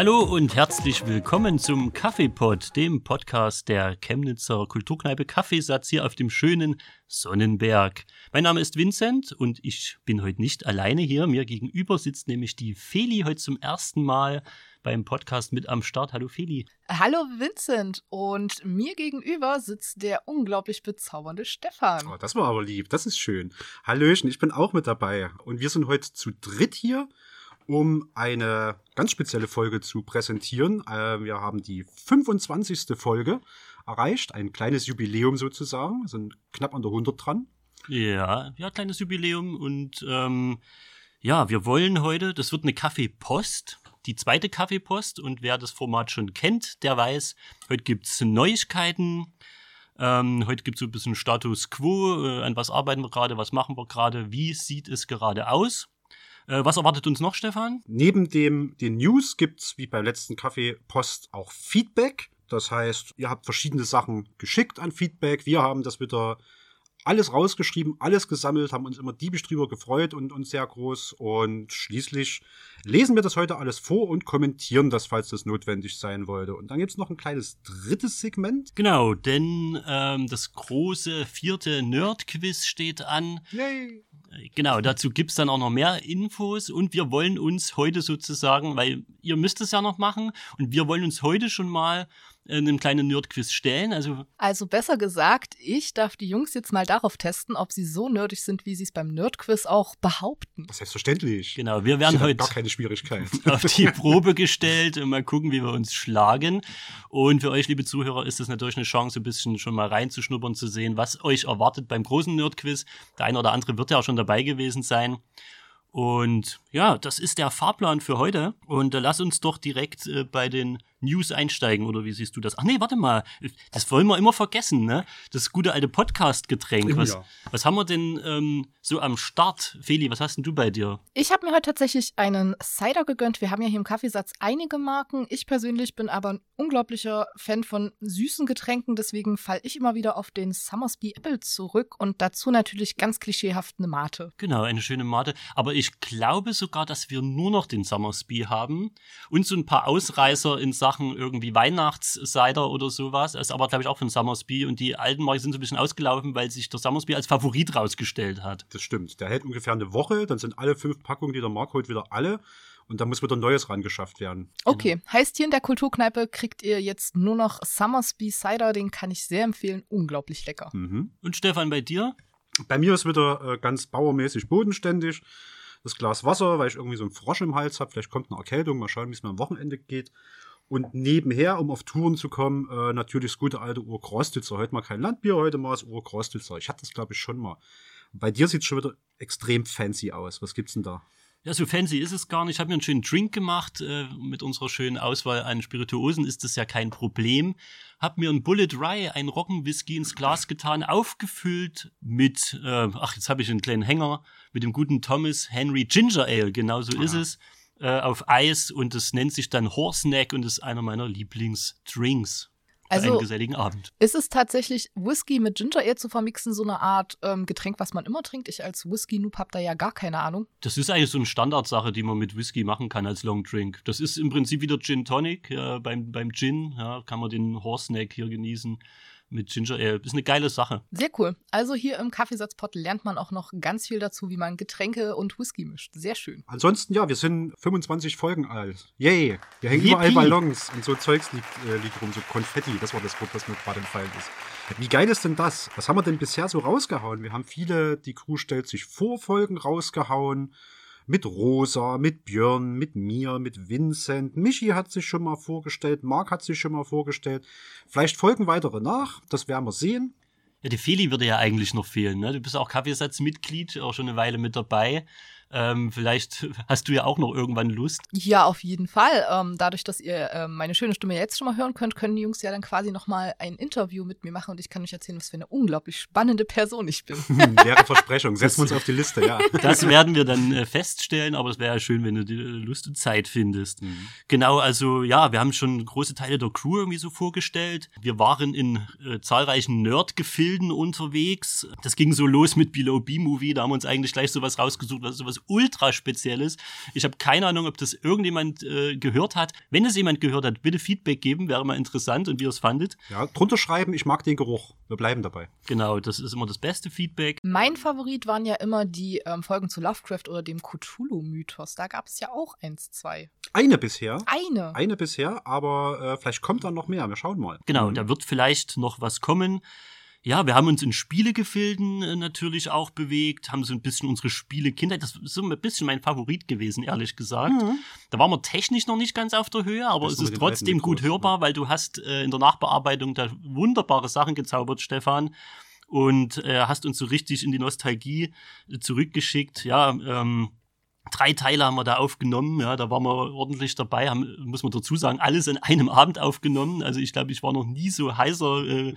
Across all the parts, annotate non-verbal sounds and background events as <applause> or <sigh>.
Hallo und herzlich willkommen zum Kaffeepod, dem Podcast der Chemnitzer Kulturkneipe Kaffeesatz hier auf dem schönen Sonnenberg. Mein Name ist Vincent und ich bin heute nicht alleine hier. Mir gegenüber sitzt nämlich die Feli heute zum ersten Mal beim Podcast mit am Start. Hallo Feli. Hallo Vincent und mir gegenüber sitzt der unglaublich bezaubernde Stefan. Oh, das war aber lieb, das ist schön. Hallöchen, ich bin auch mit dabei und wir sind heute zu dritt hier um eine ganz spezielle Folge zu präsentieren. Äh, wir haben die 25. Folge erreicht, ein kleines Jubiläum sozusagen, wir sind knapp an der 100 dran. Ja, ja, kleines Jubiläum und ähm, ja, wir wollen heute, das wird eine Kaffeepost, die zweite Kaffeepost und wer das Format schon kennt, der weiß, heute gibt's Neuigkeiten. Ähm, heute gibt's so ein bisschen Status quo, äh, an was arbeiten wir gerade, was machen wir gerade, wie sieht es gerade aus. Äh, was erwartet uns noch, Stefan? Neben dem, den News gibt's wie beim letzten Kaffeepost auch Feedback. Das heißt, ihr habt verschiedene Sachen geschickt an Feedback. Wir haben das wieder alles rausgeschrieben, alles gesammelt, haben uns immer diebisch drüber gefreut und uns sehr groß. Und schließlich lesen wir das heute alles vor und kommentieren das, falls das notwendig sein wollte. Und dann gibt's noch ein kleines drittes Segment. Genau, denn ähm, das große vierte Nerd-Quiz steht an. Yay! Genau, dazu gibt's dann auch noch mehr Infos und wir wollen uns heute sozusagen, weil ihr müsst es ja noch machen und wir wollen uns heute schon mal einem kleinen Nerdquiz stellen. Also, also besser gesagt, ich darf die Jungs jetzt mal darauf testen, ob sie so nerdig sind, wie sie es beim Nerdquiz auch behaupten. Selbstverständlich. Genau, wir werden heute gar keine Schwierigkeit. <laughs> auf die Probe gestellt und mal gucken, wie wir uns schlagen. Und für euch, liebe Zuhörer, ist es natürlich eine Chance, ein bisschen schon mal reinzuschnuppern, zu sehen, was euch erwartet beim großen Nerdquiz. Der eine oder andere wird ja auch schon dabei gewesen sein. Und ja, das ist der Fahrplan für heute. Und äh, lass uns doch direkt äh, bei den News einsteigen, oder wie siehst du das? Ach nee, warte mal, das wollen wir immer vergessen, ne? Das gute alte Podcast-Getränk. Was, Ja. was haben wir denn ähm, so am Start? Feli, was hast denn du bei dir? Ich habe mir heute tatsächlich einen Cider gegönnt. Wir haben ja hier im Kaffeesatz einige Marken. Ich persönlich bin aber ein unglaublicher Fan von süßen Getränken. Deswegen falle ich immer wieder auf den Summersby Apple zurück und dazu natürlich ganz klischeehaft eine Mate. Genau, eine schöne Mate. Aber ich glaube sogar, dass wir nur noch den Summersby haben und so ein paar Ausreißer in Sachen irgendwie Weihnachtscider oder sowas. Das ist aber, glaube ich, auch von Summersby. Und die alten Marken sind so ein bisschen ausgelaufen, weil sich der Summersby als Favorit rausgestellt hat. Das stimmt. Der hält ungefähr eine Woche, dann sind alle fünf Packungen, die der Markt holt, wieder alle. Und dann muss wieder Neues rangeschafft werden. Okay, heißt hier in der Kulturkneipe kriegt ihr jetzt nur noch Summersby Cider. Den kann ich sehr empfehlen. Unglaublich lecker. Mhm. Und Stefan, bei dir? Bei mir ist wieder äh, ganz bauermäßig bodenständig. Das Glas Wasser, weil ich irgendwie so einen Frosch im Hals habe. Vielleicht kommt eine Erkältung. Mal schauen, wie es mir am Wochenende geht. Und nebenher, um auf Touren zu kommen, äh, natürlich das gute alte Urkrostitzer. Heute mal kein Landbier, heute mal das Urkrostitzer. Ich hatte das, glaube ich, schon mal. Bei dir sieht es schon wieder extrem fancy aus. Was gibt's denn da? Ja, so fancy ist es gar nicht. Ich habe mir einen schönen Drink gemacht. Äh, mit unserer schönen Auswahl an Spirituosen ist das ja kein Problem. Hab mir einen Bullet Rye, einen Roggenwhisky ins Glas getan, aufgefüllt mit, äh, ach, jetzt habe ich einen kleinen Hänger, mit dem guten Thomas Henry Ginger Ale. Genau so ist Aha. es. Äh, auf Eis und das nennt sich dann Horseneck und ist einer meiner Lieblingsdrinks. Für Also- einen geselligen Abend. Ist es tatsächlich Whisky mit Ginger Ale zu vermixen, so eine Art ähm, Getränk, was man immer trinkt? Ich als Whisky-Noob habe da ja gar keine Ahnung. Das ist eigentlich so eine Standardsache, die man mit Whisky machen kann als Long Drink. Das ist im Prinzip wieder Gin Tonic. Ja, beim, beim Gin ja, kann man den Horseneck hier genießen mit Ginger Ale. Ist eine geile Sache. Sehr cool. Also hier im Kaffeesatzpot lernt man auch noch ganz viel dazu, wie man Getränke und Whisky mischt. Sehr schön. Ansonsten, ja, wir sind 25 Folgen alt. Yay! Hier hängen Yippie. überall Ballons und so Zeugs liegt, äh, liegt rum, so Konfetti. Das war das Wort, was mir gerade entfallen ist. Wie geil ist denn das? Was haben wir denn bisher so rausgehauen? Wir haben viele, die Crew stellt sich vor Folgen rausgehauen. Mit Rosa, mit Björn, mit mir, mit Vincent. Michi hat sich schon mal vorgestellt, Marc hat sich schon mal vorgestellt. Vielleicht folgen weitere nach, das werden wir sehen. Ja, die Feli würde ja eigentlich noch fehlen. Ne? Du bist auch Kaffeesatzmitglied, auch schon eine Weile mit dabei. Ähm, vielleicht hast du ja auch noch irgendwann Lust. Ja, auf jeden Fall. Ähm, dadurch, dass ihr ähm, meine schöne Stimme jetzt schon mal hören könnt, können die Jungs ja dann quasi noch mal ein Interview mit mir machen und ich kann euch erzählen, was für eine unglaublich spannende Person ich bin. <laughs> Hm, leere Versprechung. Setzen wir uns auf die Liste, ja. <laughs> Das werden wir dann äh, feststellen, aber es wäre ja schön, wenn du die äh, Lust und Zeit findest. Genau, also ja, wir haben schon große Teile der Crew irgendwie so vorgestellt. Wir waren in äh, zahlreichen Nerd-Gefilden unterwegs. Das ging so los mit Below B-Movie, da haben wir uns eigentlich gleich sowas rausgesucht, was sowas was ultra Spezielles. Ich habe keine Ahnung, ob das irgendjemand äh, gehört hat. Wenn es jemand gehört hat, bitte Feedback geben, wäre mal interessant und wie ihr es fandet. Ja, drunter schreiben, ich mag den Geruch. Wir bleiben dabei. Genau, das ist immer das beste Feedback. Mein Favorit waren ja immer die ähm, Folgen zu Lovecraft oder dem Cthulhu-Mythos. Da gab es ja auch eins, zwei. Eine bisher. Eine. Eine bisher, aber äh, vielleicht kommt dann noch mehr. Wir schauen mal. Genau, da wird vielleicht noch was kommen. Ja, wir haben uns in Spielegefilden äh, natürlich auch bewegt, haben so ein bisschen unsere Spiele-Kindheit, das ist so ein bisschen mein Favorit gewesen, ehrlich gesagt. Mhm. Da waren wir technisch noch nicht ganz auf der Höhe, aber es ist trotzdem alten gut Mikros, hörbar, weil du hast äh, in der Nachbearbeitung da wunderbare Sachen gezaubert, Stefan. Und äh, hast uns so richtig in die Nostalgie äh, zurückgeschickt. Ja, ähm, drei Teile haben wir da aufgenommen. Ja, da waren wir ordentlich dabei. Haben, muss man dazu sagen, alles in einem Abend aufgenommen. Also ich glaube, ich war noch nie so heißer äh,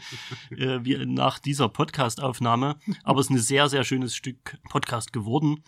äh, wie nach dieser Podcast-Aufnahme. Aber es ist ein sehr, sehr schönes Stück Podcast geworden.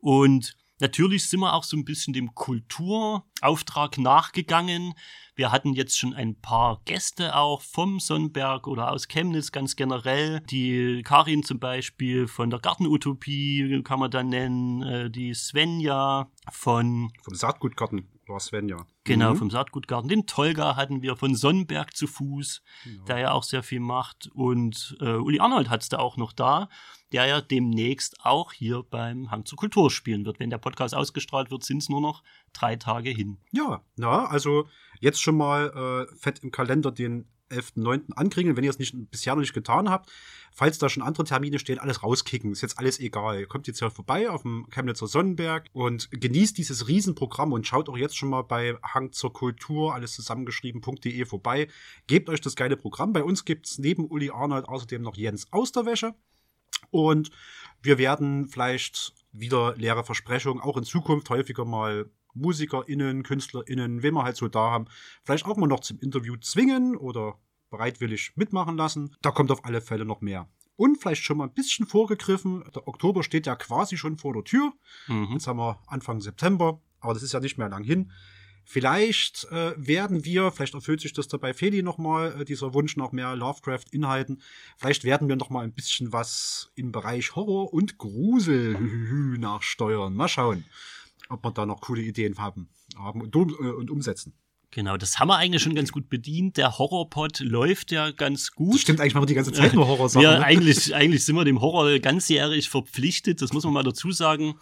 Und natürlich sind wir auch so ein bisschen dem Kulturauftrag nachgegangen. Wir hatten jetzt schon ein paar Gäste auch vom Sonnenberg oder aus Chemnitz ganz generell. Die Karin zum Beispiel von der Gartenutopie kann man dann nennen. Äh, Die Svenja von Vom Saatgutgarten war Sven ja. Genau, Mhm. vom Saatgutgarten. Den Tolga hatten wir von Sonnenberg zu Fuß, Genau. der ja auch sehr viel macht. Und äh, Uli Arnold hat's da auch noch da, der ja demnächst auch hier beim Hang zur Kultur spielen wird. Wenn der Podcast ausgestrahlt wird, sind's nur noch drei Tage hin. Ja, na, also jetzt schon mal äh, fett im Kalender den 11.9. ankriegen, wenn ihr es nicht bisher noch nicht getan habt. Falls da schon andere Termine stehen, alles rauskicken. Ist jetzt alles egal. Ihr kommt jetzt hier vorbei auf dem Chemnitzer Sonnenberg und genießt dieses Riesenprogramm und schaut auch jetzt schon mal bei Hang zur Kultur, alles zusammengeschrieben.de vorbei. Gebt euch das geile Programm. Bei uns gibt's neben Uli Arnold außerdem noch Jens Austerwäsche. Und wir werden vielleicht wieder leere Versprechungen auch in Zukunft häufiger mal MusikerInnen, KünstlerInnen, wen wir halt so da haben, vielleicht auch mal noch zum Interview zwingen oder bereitwillig mitmachen lassen. Da kommt auf alle Fälle noch mehr. Und vielleicht schon mal ein bisschen vorgegriffen. Der Oktober steht ja quasi schon vor der Tür. Mhm. Jetzt haben wir Anfang September, aber das ist ja nicht mehr lang hin. Vielleicht äh, werden wir, vielleicht erfüllt sich das dabei Feli nochmal, äh, dieser Wunsch nach mehr Lovecraft-Inhalten. Vielleicht werden wir nochmal ein bisschen was im Bereich Horror und Grusel <laughs> nachsteuern. Mal schauen, ob wir da noch coole Ideen haben, haben und, äh, und umsetzen. Genau, das haben wir eigentlich schon ganz gut bedient. Der Horrorpod läuft ja ganz gut. Das stimmt eigentlich, machen wir die ganze Zeit nur Horrorsachen. Ja, ne? eigentlich, eigentlich sind wir dem Horror ganzjährig verpflichtet, das muss man mal dazu sagen.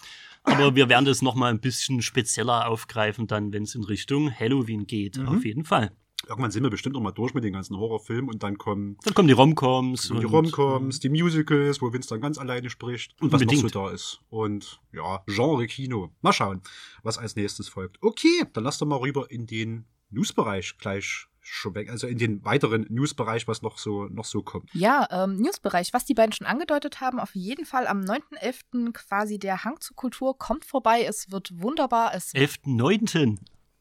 Aber wir werden das nochmal ein bisschen spezieller aufgreifen, dann, wenn es in Richtung Halloween geht, Mhm. auf jeden Fall. Irgendwann sind wir bestimmt noch mal durch mit den ganzen Horrorfilmen und dann kommen Dann kommen die Romcoms. die und- Romcoms, die Musicals, wo Vince dann ganz alleine spricht und was Unbedingt. noch so da ist. Und ja, Genre-Kino. Mal schauen, was als nächstes folgt. Okay, dann lass doch mal rüber in den Newsbereich gleich schon weg, also in den weiteren Newsbereich, was noch so noch so kommt. Ja, ähm, Newsbereich, was die beiden schon angedeutet haben, auf jeden Fall am 9.11. quasi der Hang zur Kultur kommt vorbei. Es wird wunderbar. Es 11.9.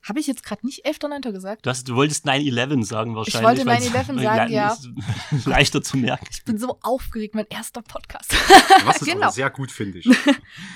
habe ich jetzt gerade nicht 11.9. gesagt. Du, hast, du wolltest 9-11 sagen wahrscheinlich. wollte weil's- 9/11 <laughs> sagen, ja. <laughs> Leichter zu merken. Ich bin so aufgeregt, mein erster Podcast. Was ist <laughs> Genau. aber sehr gut, finde ich.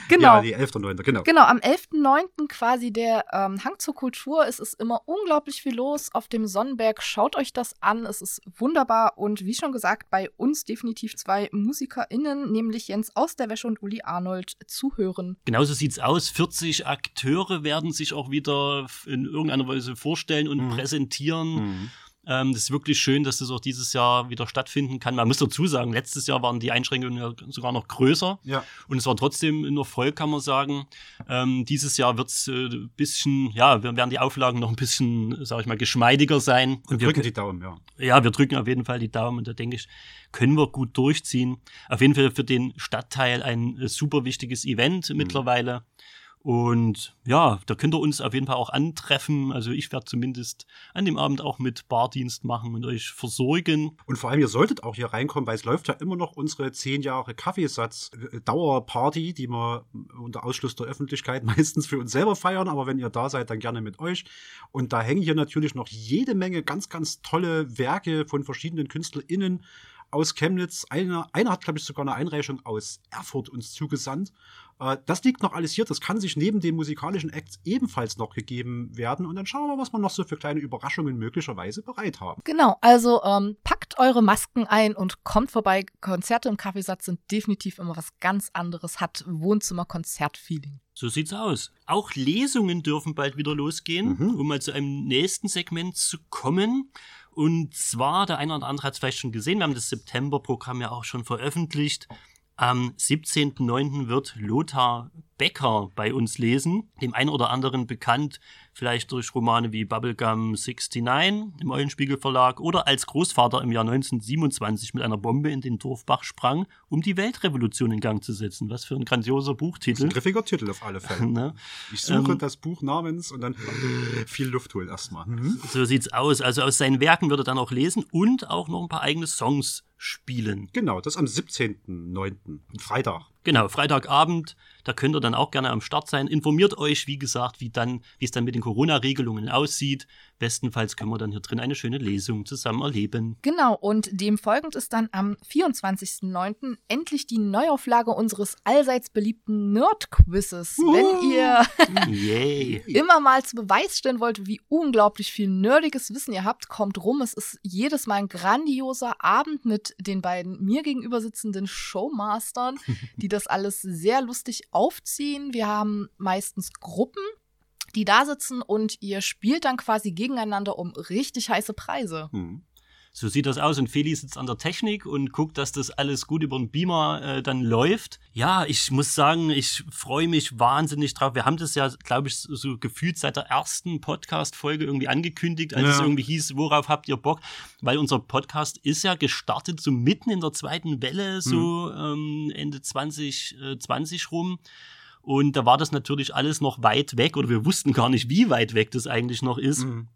genau. Ja, die 11.9., genau. Genau, am 11.09. quasi der ähm, Hang zur Kultur. Es ist immer unglaublich viel los auf dem Sonnenberg. Schaut euch das an. Es ist wunderbar. Und wie schon gesagt, bei uns definitiv zwei MusikerInnen, nämlich Jens aus der Wäsche und Uli Arnold, zuhören. Genauso sieht's aus. 40 Akteure werden sich auch wieder in irgendeiner Weise vorstellen und Mhm. präsentieren. Mhm. Ähm, das ist wirklich schön, dass das auch dieses Jahr wieder stattfinden kann. Man muss dazu sagen, letztes Jahr waren die Einschränkungen ja sogar noch größer Ja, und es war trotzdem ein Erfolg, kann man sagen. Ähm, dieses Jahr wird's äh, ein bisschen, ja, werden die Auflagen noch ein bisschen, sag ich mal, geschmeidiger sein. wir drücken die Daumen, ja. Ja, wir drücken auf jeden Fall die Daumen und da denke ich, können wir gut durchziehen. Auf jeden Fall für den Stadtteil ein äh, super wichtiges Event mittlerweile. Und ja, da könnt ihr uns auf jeden Fall auch antreffen. Also ich werde zumindest an dem Abend auch mit Bardienst machen und euch versorgen. Und vor allem, ihr solltet auch hier reinkommen, weil es läuft ja immer noch unsere 10 Jahre Kaffeesatz-Dauerparty, die wir unter Ausschluss der Öffentlichkeit <laughs> meistens für uns selber feiern. Aber wenn ihr da seid, dann gerne mit euch. Und da hängen hier natürlich noch jede Menge ganz, ganz tolle Werke von verschiedenen KünstlerInnen aus Chemnitz. Einer, einer hat, glaube ich, sogar eine Einreichung aus Erfurt uns zugesandt. Äh, Das liegt noch alles hier. Das kann sich neben den musikalischen Acts ebenfalls noch gegeben werden. Und dann schauen wir mal, was wir noch so für kleine Überraschungen möglicherweise bereit haben. Genau, also ähm, packt eure Masken ein und kommt vorbei. Konzerte im Kaffeesatz sind definitiv immer was ganz anderes, hat Wohnzimmer-Konzert-Feeling. So sieht's aus. Auch Lesungen dürfen bald wieder losgehen, Mhm. um mal zu einem nächsten Segment zu kommen. Und zwar, der eine oder andere hat es vielleicht schon gesehen, wir haben das September-Programm ja auch schon veröffentlicht. Am 17.09. wird Lothar Becker bei uns lesen, dem einen oder anderen bekannt, vielleicht durch Romane wie Bubblegum 69 im Eulenspiegel Verlag oder als Großvater im Jahr 1927 mit einer Bombe in den Dorfbach sprang, um die Weltrevolution in Gang zu setzen. Was für ein grandioser Das ist Buchtitel. ein griffiger Titel auf alle Fälle. <laughs> Ne? Ich suche Ähm, das Buch namens und dann viel Luft holen erstmal. Mhm. So sieht's aus. Also aus seinen Werken wird er dann auch lesen und auch noch ein paar eigene Songs spielen. Genau, das am 17.09. Freitag. Genau, Freitagabend, da könnt ihr dann auch gerne am Start sein. Informiert euch, wie gesagt, wie dann, wie es dann mit den Corona-Regelungen aussieht. Bestenfalls können wir dann hier drin eine schöne Lesung zusammen erleben. Genau, und dem folgend ist dann am 24.09. endlich die Neuauflage unseres allseits beliebten Nerd-Quizzes. Wenn ihr Yay. <laughs> immer mal zu Beweis stellen wollt, wie unglaublich viel nerdiges Wissen ihr habt, kommt rum. Es ist jedes Mal ein grandioser Abend mit den beiden mir gegenüber sitzenden Showmastern, die das alles sehr lustig aufziehen. Wir haben meistens Gruppen, die da sitzen und ihr spielt dann quasi gegeneinander um richtig heiße Preise. Mhm. So sieht das aus und Feli sitzt an der Technik und guckt, dass das alles gut über den Beamer äh, dann läuft. Ja, ich muss sagen, ich freue mich wahnsinnig drauf. Wir haben das ja, glaube ich, so, so gefühlt seit der ersten Podcast-Folge irgendwie angekündigt, als Ja. es irgendwie hieß, worauf habt ihr Bock? Weil unser Podcast ist ja gestartet so mitten in der zweiten Welle, so ähm, Ende 2020 rum. Und da war das natürlich alles noch weit weg oder wir wussten gar nicht, wie weit weg das eigentlich noch ist. Mhm.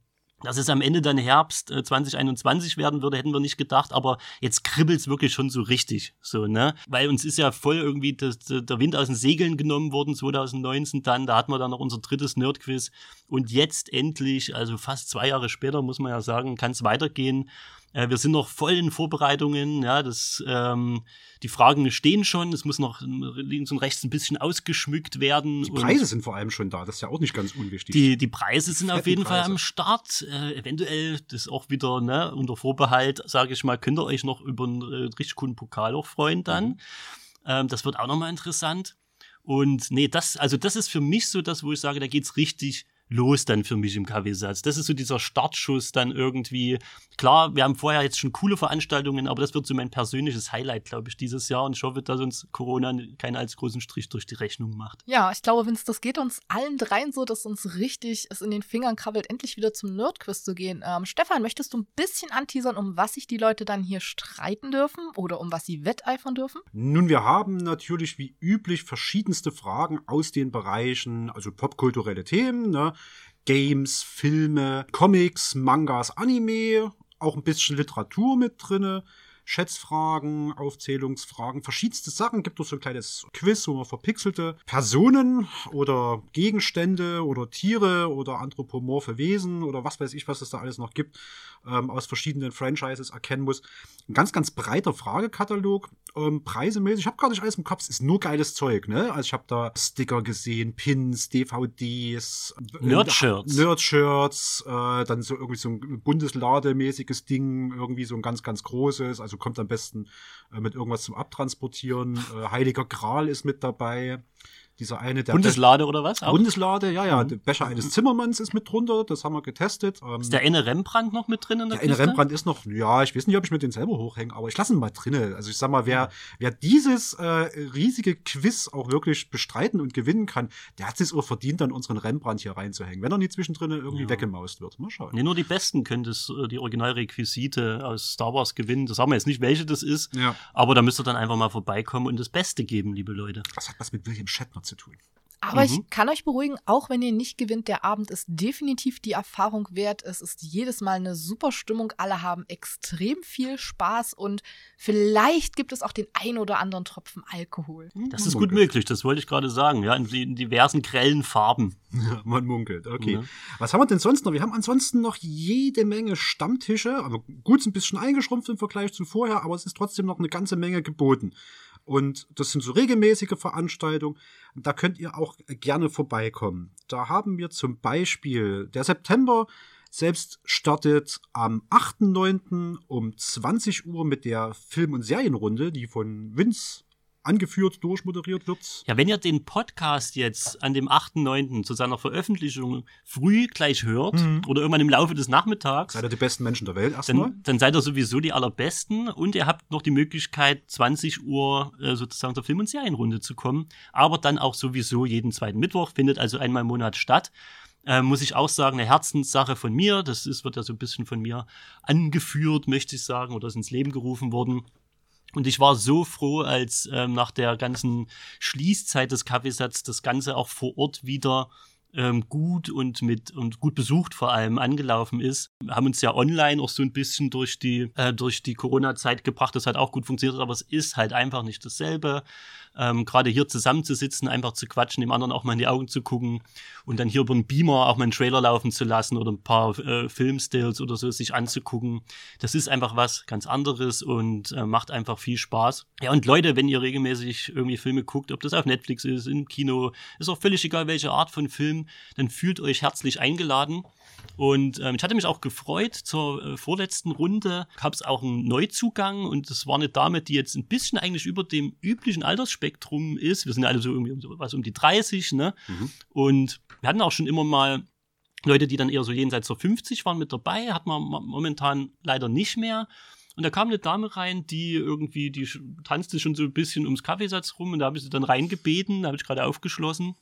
Dass es am Ende dann Herbst äh, 2021 werden würde, hätten wir nicht gedacht, aber jetzt kribbelt's wirklich schon so richtig, so, ne? Weil uns ist ja voll irgendwie das, der Wind aus den Segeln genommen worden 2019 dann, da hatten wir dann noch unser drittes Nerdquiz und jetzt endlich, also fast zwei Jahre später, muss man ja sagen, kann's weitergehen. Äh, wir sind noch voll in Vorbereitungen, ja, das, ähm, die Fragen stehen schon, es muss noch links und rechts ein bisschen ausgeschmückt werden. Die Preise sind vor allem schon da, das ist ja auch nicht ganz unwichtig. die, die Preise sind auf jeden Fall Preise. am Start. Äh, eventuell, das auch wieder ne, unter Vorbehalt, sage ich mal, könnt ihr euch noch über einen äh, richtig coolen Pokal auch freuen dann. Mhm. Ähm, das wird auch nochmal interessant. Und nee, das, also das ist für mich so das, wo ich sage, da geht's richtig los dann für mich im Kaffeesatz. Das ist so dieser Startschuss dann irgendwie. Klar, wir haben vorher jetzt schon coole Veranstaltungen, aber das wird so mein persönliches Highlight, glaube ich, dieses Jahr. Und ich hoffe, dass uns Corona keinen als großen Strich durch die Rechnung macht. Ja, ich glaube, Vince, das geht uns allen dreien so, dass uns richtig es in den Fingern krabbelt, endlich wieder zum Nerdquiz zu gehen. Ähm, Stefan, möchtest du ein bisschen anteasern, um was sich die Leute dann hier streiten dürfen oder um was sie wetteifern dürfen? Nun, wir haben natürlich wie üblich verschiedenste Fragen aus den Bereichen, also popkulturelle Themen, ne? Games, Filme, Comics, Mangas, Anime, auch ein bisschen Literatur mit drinne. Schätzfragen, Aufzählungsfragen, verschiedenste Sachen. Gibt es so ein kleines Quiz, wo man verpixelte Personen oder Gegenstände oder Tiere oder anthropomorphe Wesen oder was weiß ich, was es da alles noch gibt, ähm, aus verschiedenen Franchises erkennen muss. Ein ganz, ganz breiter Fragekatalog. Ähm, preisemäßig, ich habe gar nicht alles im Kopf, es ist nur geiles Zeug, ne? Also ich habe da Sticker gesehen, Pins, DVDs, äh, Nerdshirts. Nerdshirts, äh, dann so irgendwie so ein Bundeslademäßiges Ding, irgendwie so ein ganz, ganz großes, also kommt am besten äh, mit irgendwas zum Abtransportieren. Äh, Heiliger Gral ist mit dabei. Dieser eine, der Bundeslade oder was? Auch? Bundeslade, ja, ja. Mhm. Der Becher eines Zimmermanns ist mit drunter, das haben wir getestet. Ähm, Ist der eine Rembrandt noch mit drin in der der eine? Rembrandt ist noch, ja, ich weiß nicht, ob ich mir den selber hochhänge, aber ich lasse ihn mal drinne. Also ich sag mal, wer, wer dieses äh, riesige Quiz auch wirklich bestreiten und gewinnen kann, der hat es auch verdient, dann unseren Rembrandt hier reinzuhängen, wenn er nie zwischendrin irgendwie Ja. weggemaust wird. Mal schauen. Nee, nur die Besten können das, äh, die Originalrequisite aus Star Wars gewinnen. Das sagen wir jetzt nicht, welche das ist, Ja. aber da müsst ihr dann einfach mal vorbeikommen und das Beste geben, liebe Leute. Das hat was mit William Shatner zu tun. Aber Mhm. ich kann euch beruhigen, auch wenn ihr nicht gewinnt, der Abend ist definitiv die Erfahrung wert. Es ist jedes Mal eine super Stimmung. Alle haben extrem viel Spaß und vielleicht gibt es auch den ein oder anderen Tropfen Alkohol. Das ist gut möglich, das wollte ich gerade sagen, ja, in, in diversen grellen Farben. Ja, man munkelt. Okay. Ja. Was haben wir denn sonst noch? Wir haben ansonsten noch jede Menge Stammtische. Aber gut, ist ein bisschen eingeschrumpft im Vergleich zu vorher, aber es ist trotzdem noch eine ganze Menge geboten. Und das sind so regelmäßige Veranstaltungen. Da könnt ihr auch gerne vorbeikommen. Da haben wir zum Beispiel der September selbst startet am 8.9. um 20 Uhr mit der Film- und Serienrunde, die von Vince angeführt, durchmoderiert wird. Ja, wenn ihr den Podcast jetzt an dem 8.9. zu seiner Veröffentlichung früh gleich hört mhm. oder irgendwann im Laufe des Nachmittags. Seid ihr die besten Menschen der Welt erstmal? Dann, dann seid ihr sowieso die allerbesten und ihr habt noch die Möglichkeit, 20 Uhr äh, sozusagen zur Film- und Serienrunde zu kommen. Aber dann auch sowieso jeden zweiten Mittwoch, findet also einmal im Monat statt. Äh, muss ich auch sagen, eine Herzenssache von mir. Das ist, wird ja so ein bisschen von mir angeführt, möchte ich sagen, oder ist ins Leben gerufen worden. Und ich war so froh, als ähm, nach der ganzen Schließzeit des Kaffeesatz das Ganze auch vor Ort wieder ähm, gut und mit und gut besucht vor allem angelaufen ist. Wir haben uns ja online auch so ein bisschen durch die äh, durch die Corona-Zeit gebracht. Das hat auch gut funktioniert, aber es ist halt einfach nicht dasselbe ähm, gerade hier zusammenzusitzen, einfach zu quatschen, dem anderen auch mal in die Augen zu gucken und dann hier über einen Beamer auch mal einen Trailer laufen zu lassen oder ein paar äh, Filmstills oder so sich anzugucken. Das ist einfach was ganz anderes und äh, macht einfach viel Spaß. Ja, und Leute, wenn ihr regelmäßig irgendwie Filme guckt, ob das auf Netflix ist, im Kino, ist auch völlig egal, welche Art von Film, dann fühlt euch herzlich eingeladen. Und ähm, ich hatte mich auch gefreut, zur äh, vorletzten Runde gab es auch einen Neuzugang und das war eine Dame, die jetzt ein bisschen eigentlich über dem üblichen Altersspektrum ist. Wir sind ja alle so irgendwie um, was um die 30, ne? Mhm. Und wir hatten auch schon immer mal Leute, die dann eher so jenseits der 50 waren mit dabei, hat man momentan leider nicht mehr. Und da kam eine Dame rein, die irgendwie, die tanzte schon so ein bisschen ums Kaffeesatz rum und da habe ich sie dann reingebeten, da habe ich gerade aufgeschlossen.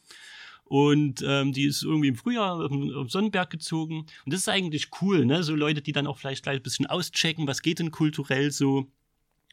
Und ähm, die ist irgendwie im Frühjahr auf den Sonnenberg gezogen. Und das ist eigentlich cool, ne? So Leute, die dann auch vielleicht gleich ein bisschen auschecken, was geht denn kulturell so.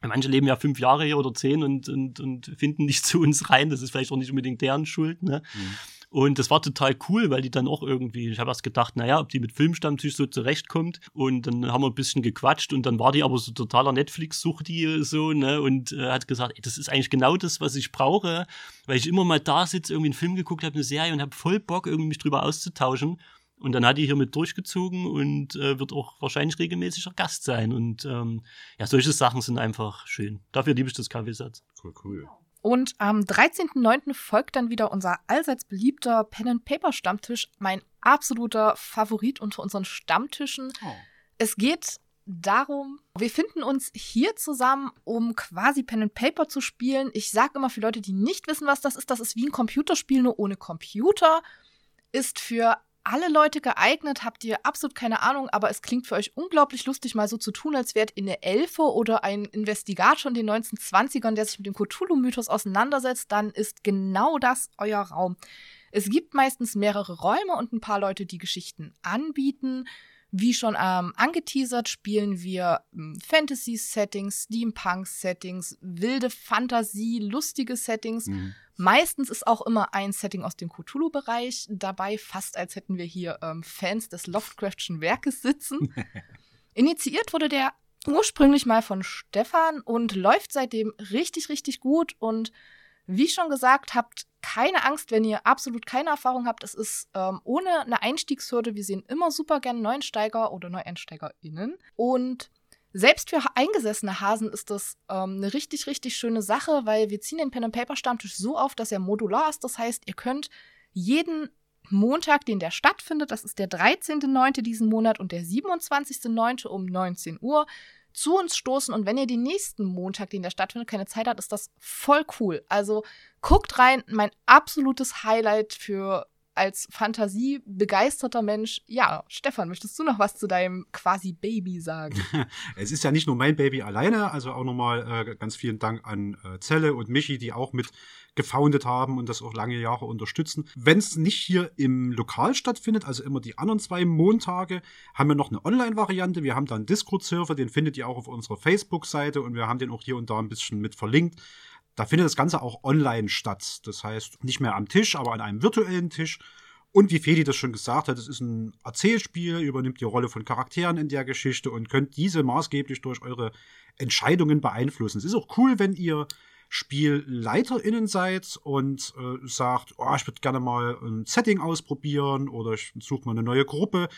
Manche leben ja fünf Jahre hier oder zehn und, und, und finden nicht <laughs> zu uns rein. Das ist vielleicht auch nicht unbedingt deren Schuld. Ne? Mhm. Und das war total cool, weil die dann auch irgendwie, ich habe erst gedacht, naja, ob die mit Filmstammtisch so zurechtkommt. Und dann haben wir ein bisschen gequatscht und dann war die aber so totaler Netflix-Sucht, die so, ne, und äh, hat gesagt, ey, das ist eigentlich genau das, was ich brauche, weil ich immer mal da sitze, irgendwie einen Film geguckt habe, eine Serie und habe voll Bock, irgendwie mich drüber auszutauschen. Und dann hat die hier mit durchgezogen und äh, wird auch wahrscheinlich regelmäßiger Gast sein. Und ähm, ja, solche Sachen sind einfach schön. Dafür liebe ich das Kaffeesatz. Cool, cool. Und am 13.09. folgt dann wieder unser allseits beliebter Pen-and-Paper-Stammtisch, mein absoluter Favorit unter unseren Stammtischen. Oh. Es geht darum, wir finden uns hier zusammen, um quasi Pen and Paper zu spielen. Ich sage immer für Leute, die nicht wissen, was das ist, das ist wie ein Computerspiel, nur ohne Computer. Ist für alle Leute geeignet, habt ihr absolut keine Ahnung, aber es klingt für euch unglaublich lustig, mal so zu tun, als wärt ihr eine Elfe oder ein Investigator in den 1920ern, der sich mit dem Cthulhu-Mythos auseinandersetzt, dann ist genau das euer Raum. Es gibt meistens mehrere Räume und ein paar Leute, die Geschichten anbieten. Wie schon ähm, angeteasert, spielen wir ähm, Fantasy-Settings, Steampunk-Settings, wilde Fantasie, lustige Settings. Mhm. Meistens ist auch immer ein Setting aus dem Cthulhu-Bereich dabei, fast als hätten wir hier ähm, Fans des Lovecraftschen Werkes sitzen. <laughs> Initiiert wurde der ursprünglich mal von Stefan und läuft seitdem richtig, richtig gut. Und wie schon gesagt, habt keine Angst, wenn ihr absolut keine Erfahrung habt. Es ist ähm, ohne eine Einstiegshürde. Wir sehen immer super gerne Neuensteiger oder NeueinsteigerInnen. Und selbst für eingesessene Hasen ist das ähm, eine richtig, richtig schöne Sache, weil wir ziehen den Pen-and-Paper-Stammtisch so auf, dass er modular ist. Das heißt, ihr könnt jeden Montag, den der stattfindet, das ist der 13.9. diesen Monat und der 27.9. um 19 Uhr, zu uns stoßen. Und wenn ihr den nächsten Montag, den der stattfindet, keine Zeit habt, ist das voll cool. Also guckt rein. Mein absolutes Highlight für als fantasiebegeisterter Mensch. Ja, Stefan, möchtest du noch was zu deinem quasi Baby sagen? <laughs> es ist ja nicht nur mein Baby alleine, also auch nochmal äh, ganz vielen Dank an äh, Zelle und Michi, die auch mit gefoundet haben und das auch lange Jahre unterstützen. Wenn es nicht hier im Lokal stattfindet, also immer die anderen zwei Montage, haben wir noch eine Online-Variante. Wir haben da einen Discord-Server, den findet ihr auch auf unserer Facebook-Seite und wir haben den auch hier und da ein bisschen mit verlinkt. Da findet das Ganze auch online statt. Das heißt, nicht mehr am Tisch, aber an einem virtuellen Tisch. Und wie Fedi das schon gesagt hat, es ist ein Erzählspiel, übernimmt die Rolle von Charakteren in der Geschichte und könnt diese maßgeblich durch eure Entscheidungen beeinflussen. Es ist auch cool, wenn ihr SpielleiterInnen seid und äh, sagt, oh, ich würde gerne mal ein Setting ausprobieren oder ich suche mal eine neue Gruppe.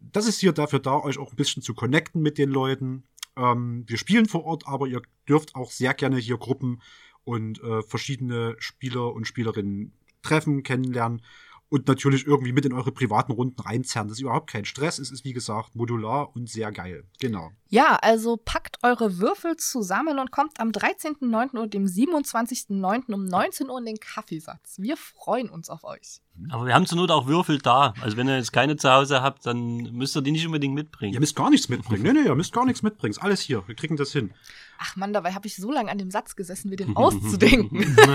Das ist hier dafür da, euch auch ein bisschen zu connecten mit den Leuten. Ähm, wir spielen vor Ort, aber ihr dürft auch sehr gerne hier Gruppen und äh, verschiedene Spieler und Spielerinnen treffen, kennenlernen. und natürlich irgendwie mit in eure privaten Runden reinzerren. Das ist überhaupt kein Stress. Es ist, wie gesagt, modular und sehr geil. Genau. Ja, also packt eure Würfel zusammen und kommt am 13.09. und dem 27.09. um 19 Uhr in den Kaffeesatz. Wir freuen uns auf euch. Aber wir haben zur Not auch Würfel da. Also wenn ihr jetzt keine zu Hause habt, dann müsst ihr die nicht unbedingt mitbringen. Ihr müsst gar nichts mitbringen. <laughs> Nee, nee, ihr müsst gar nichts mitbringen. Ist alles hier. Wir kriegen das hin. Ach Mann, dabei habe ich so lange an dem Satz gesessen, mir den <laughs> auszudenken. <laughs>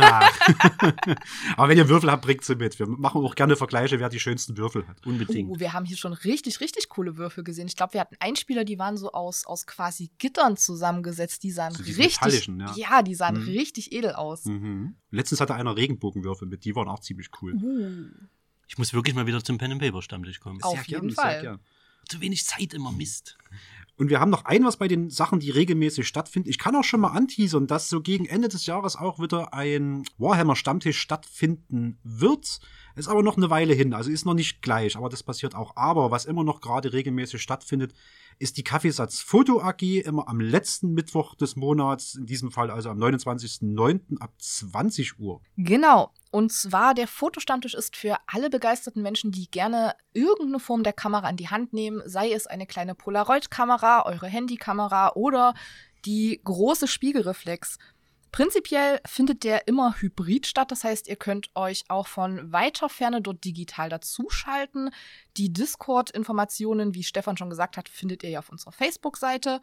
Aber wenn ihr Würfel habt, bringt sie mit. Wir machen auch gerne Vergleiche, wer die schönsten Würfel hat. Unbedingt. Oh, wir haben hier schon richtig, richtig coole Würfel gesehen. Ich glaube, wir hatten Einspieler, die waren so aus, aus quasi Gittern zusammengesetzt. Die sahen So richtig, metallischen, ja. ja. die sahen Mhm. richtig edel aus. Mhm. Letztens hatte einer Regenbogenwürfel mit. Die waren auch ziemlich cool. Uh, Ich muss wirklich mal wieder zum Pen and Paper Stammtisch kommen. Auf Sehr jeden gern, Fall. Zu wenig Zeit immer Mist. Und wir haben noch ein was bei den Sachen, die regelmäßig stattfinden. Ich kann auch schon mal anteasern, dass so gegen Ende des Jahres auch wieder ein Warhammer-Stammtisch stattfinden wird. Ist aber noch eine Weile hin, also ist noch nicht gleich, aber das passiert auch. Aber was immer noch gerade regelmäßig stattfindet, ist die Kaffeesatz AG immer am letzten Mittwoch des Monats, in diesem Fall also am 29.09. ab 20 Uhr. Genau. Und zwar der Fotostammtisch ist für alle begeisterten Menschen, die gerne irgendeine Form der Kamera in die Hand nehmen, sei es eine kleine Polaroid-Kamera, eure Handykamera oder die große Spiegelreflex. Prinzipiell findet der immer hybrid statt, das heißt, ihr könnt euch auch von weiter Ferne dort digital dazuschalten. Die Discord-Informationen, wie Stefan schon gesagt hat, findet ihr ja auf unserer Facebook-Seite.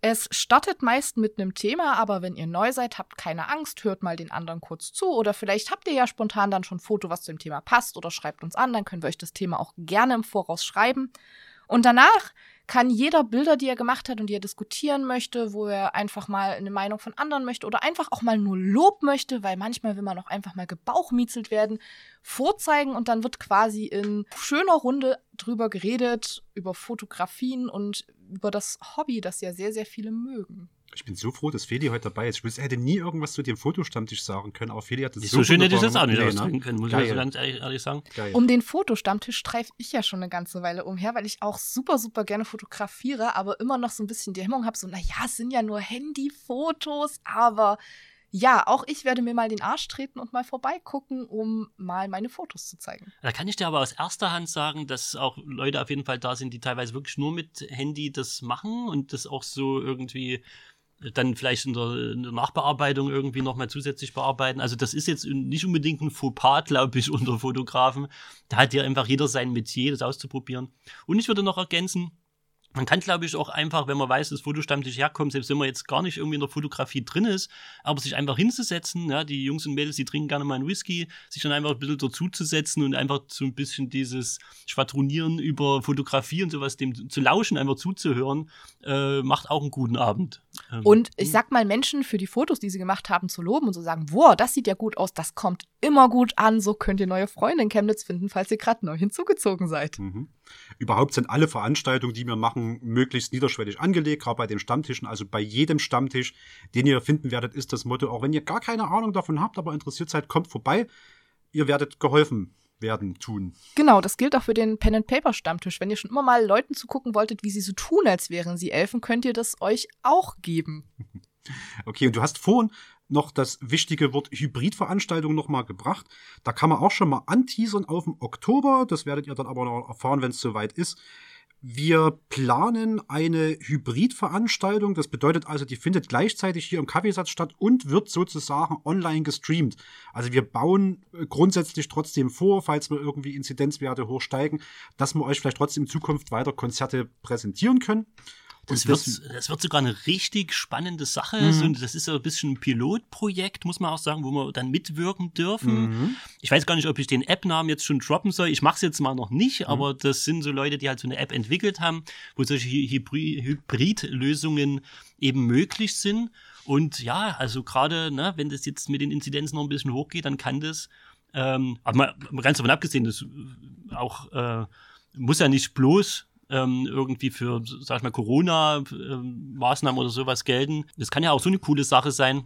Es startet meist mit einem Thema, aber wenn ihr neu seid, habt keine Angst, hört mal den anderen kurz zu oder vielleicht habt ihr ja spontan dann schon ein Foto, was zu dem Thema passt oder schreibt uns an, dann können wir euch das Thema auch gerne im Voraus schreiben. Und danach kann jeder Bilder, die er gemacht hat und die er diskutieren möchte, wo er einfach mal eine Meinung von anderen möchte oder einfach auch mal nur Lob möchte, weil manchmal will man auch einfach mal gebauchmiezelt werden, vorzeigen und dann wird quasi in schöner Runde drüber geredet, über Fotografien und über das Hobby, das ja sehr, sehr viele mögen. Ich bin so froh, dass Feli heute dabei ist. Ich wüsste, er hätte nie irgendwas zu dem Fotostammtisch sagen können, aber Feli hat das Nicht so, schön hätte ich das auch nicht. Nee, ausdrücken ne? können, muss Geil. ich so ganz ehrlich, ehrlich sagen. Geil. Um den Fotostammtisch streife ich ja schon eine ganze Weile umher, weil ich auch super, super gerne fotografiere, aber immer noch so ein bisschen die Hemmung habe, so, naja, es sind ja nur Handyfotos, aber ja, auch ich werde mir mal den Arsch treten und mal vorbeigucken, um mal meine Fotos zu zeigen. Da kann ich dir aber aus erster Hand sagen, dass auch Leute auf jeden Fall da sind, die teilweise wirklich nur mit Handy das machen und das auch so irgendwie dann vielleicht in der, in der Nachbearbeitung irgendwie nochmal zusätzlich bearbeiten. Also das ist jetzt nicht unbedingt ein Fauxpas, glaube ich, <laughs> unter Fotografen. Da hat ja einfach jeder sein Metier, das auszuprobieren. Und ich würde noch ergänzen, man kann, glaube ich, auch einfach, wenn man weiß, dass Fotostammtisch herkommt, selbst wenn man jetzt gar nicht irgendwie in der Fotografie drin ist, aber sich einfach hinzusetzen, ja, die Jungs und Mädels, die trinken gerne mal einen Whisky, sich dann einfach ein bisschen dazuzusetzen und einfach so ein bisschen dieses Schwadronieren über Fotografie und sowas, dem zu lauschen, einfach zuzuhören, äh, macht auch einen guten Abend. Ähm, Und ich sag mal, Menschen für die Fotos, die sie gemacht haben, zu loben und zu sagen, wow, das sieht ja gut aus, das kommt immer gut an, so könnt ihr neue Freunde in Chemnitz finden, falls ihr gerade neu hinzugezogen seid. Mhm. Überhaupt sind alle Veranstaltungen, die wir machen, möglichst niederschwellig angelegt, gerade bei den Stammtischen. Also bei jedem Stammtisch, den ihr finden werdet, ist das Motto, auch wenn ihr gar keine Ahnung davon habt, aber interessiert seid, kommt vorbei. Ihr werdet geholfen werden, tun. Genau, das gilt auch für den Pen and Paper Stammtisch. Wenn ihr schon immer mal Leuten zugucken wolltet, wie sie so tun, als wären sie Elfen, könnt ihr das euch auch geben. <laughs> Okay, und du hast vorhin noch das wichtige Wort Hybridveranstaltung nochmal gebracht. Da kann man auch schon mal anteasern auf den Oktober. Das werdet ihr dann aber noch erfahren, wenn es soweit ist. Wir planen eine Hybridveranstaltung. Das bedeutet also, die findet gleichzeitig hier im Kaffeesatz statt und wird sozusagen online gestreamt. Also wir bauen äh, grundsätzlich trotzdem vor, falls wir irgendwie Inzidenzwerte hochsteigen, dass wir euch vielleicht trotzdem in Zukunft weiter Konzerte präsentieren können. Das wird, das wird sogar eine richtig spannende Sache. Mhm. So, das ist so ein bisschen ein Pilotprojekt, muss man auch sagen, wo wir dann mitwirken dürfen. Mhm. Ich weiß gar nicht, ob ich den App-Namen jetzt schon droppen soll. Ich mache es jetzt mal noch nicht, Mhm. aber das sind so Leute, die halt so eine App entwickelt haben, wo solche Hy- Hybri- Hybrid-Lösungen eben möglich sind. Und ja, also gerade, ne, wenn das jetzt mit den Inzidenzen noch ein bisschen hochgeht, dann kann das, ähm, aber mal, mal ganz davon abgesehen, das äh, auch äh, muss ja nicht bloß ähm, irgendwie für, sag ich mal, Corona-Maßnahmen oder sowas gelten. Das kann ja auch so eine coole Sache sein,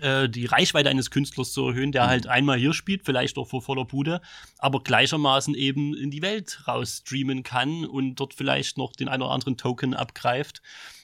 äh, die Reichweite eines Künstlers zu erhöhen, der halt einmal hier spielt, vielleicht auch vor voller Bude, aber gleichermaßen eben in die Welt rausstreamen kann und dort vielleicht noch den einen oder anderen Token abgreift.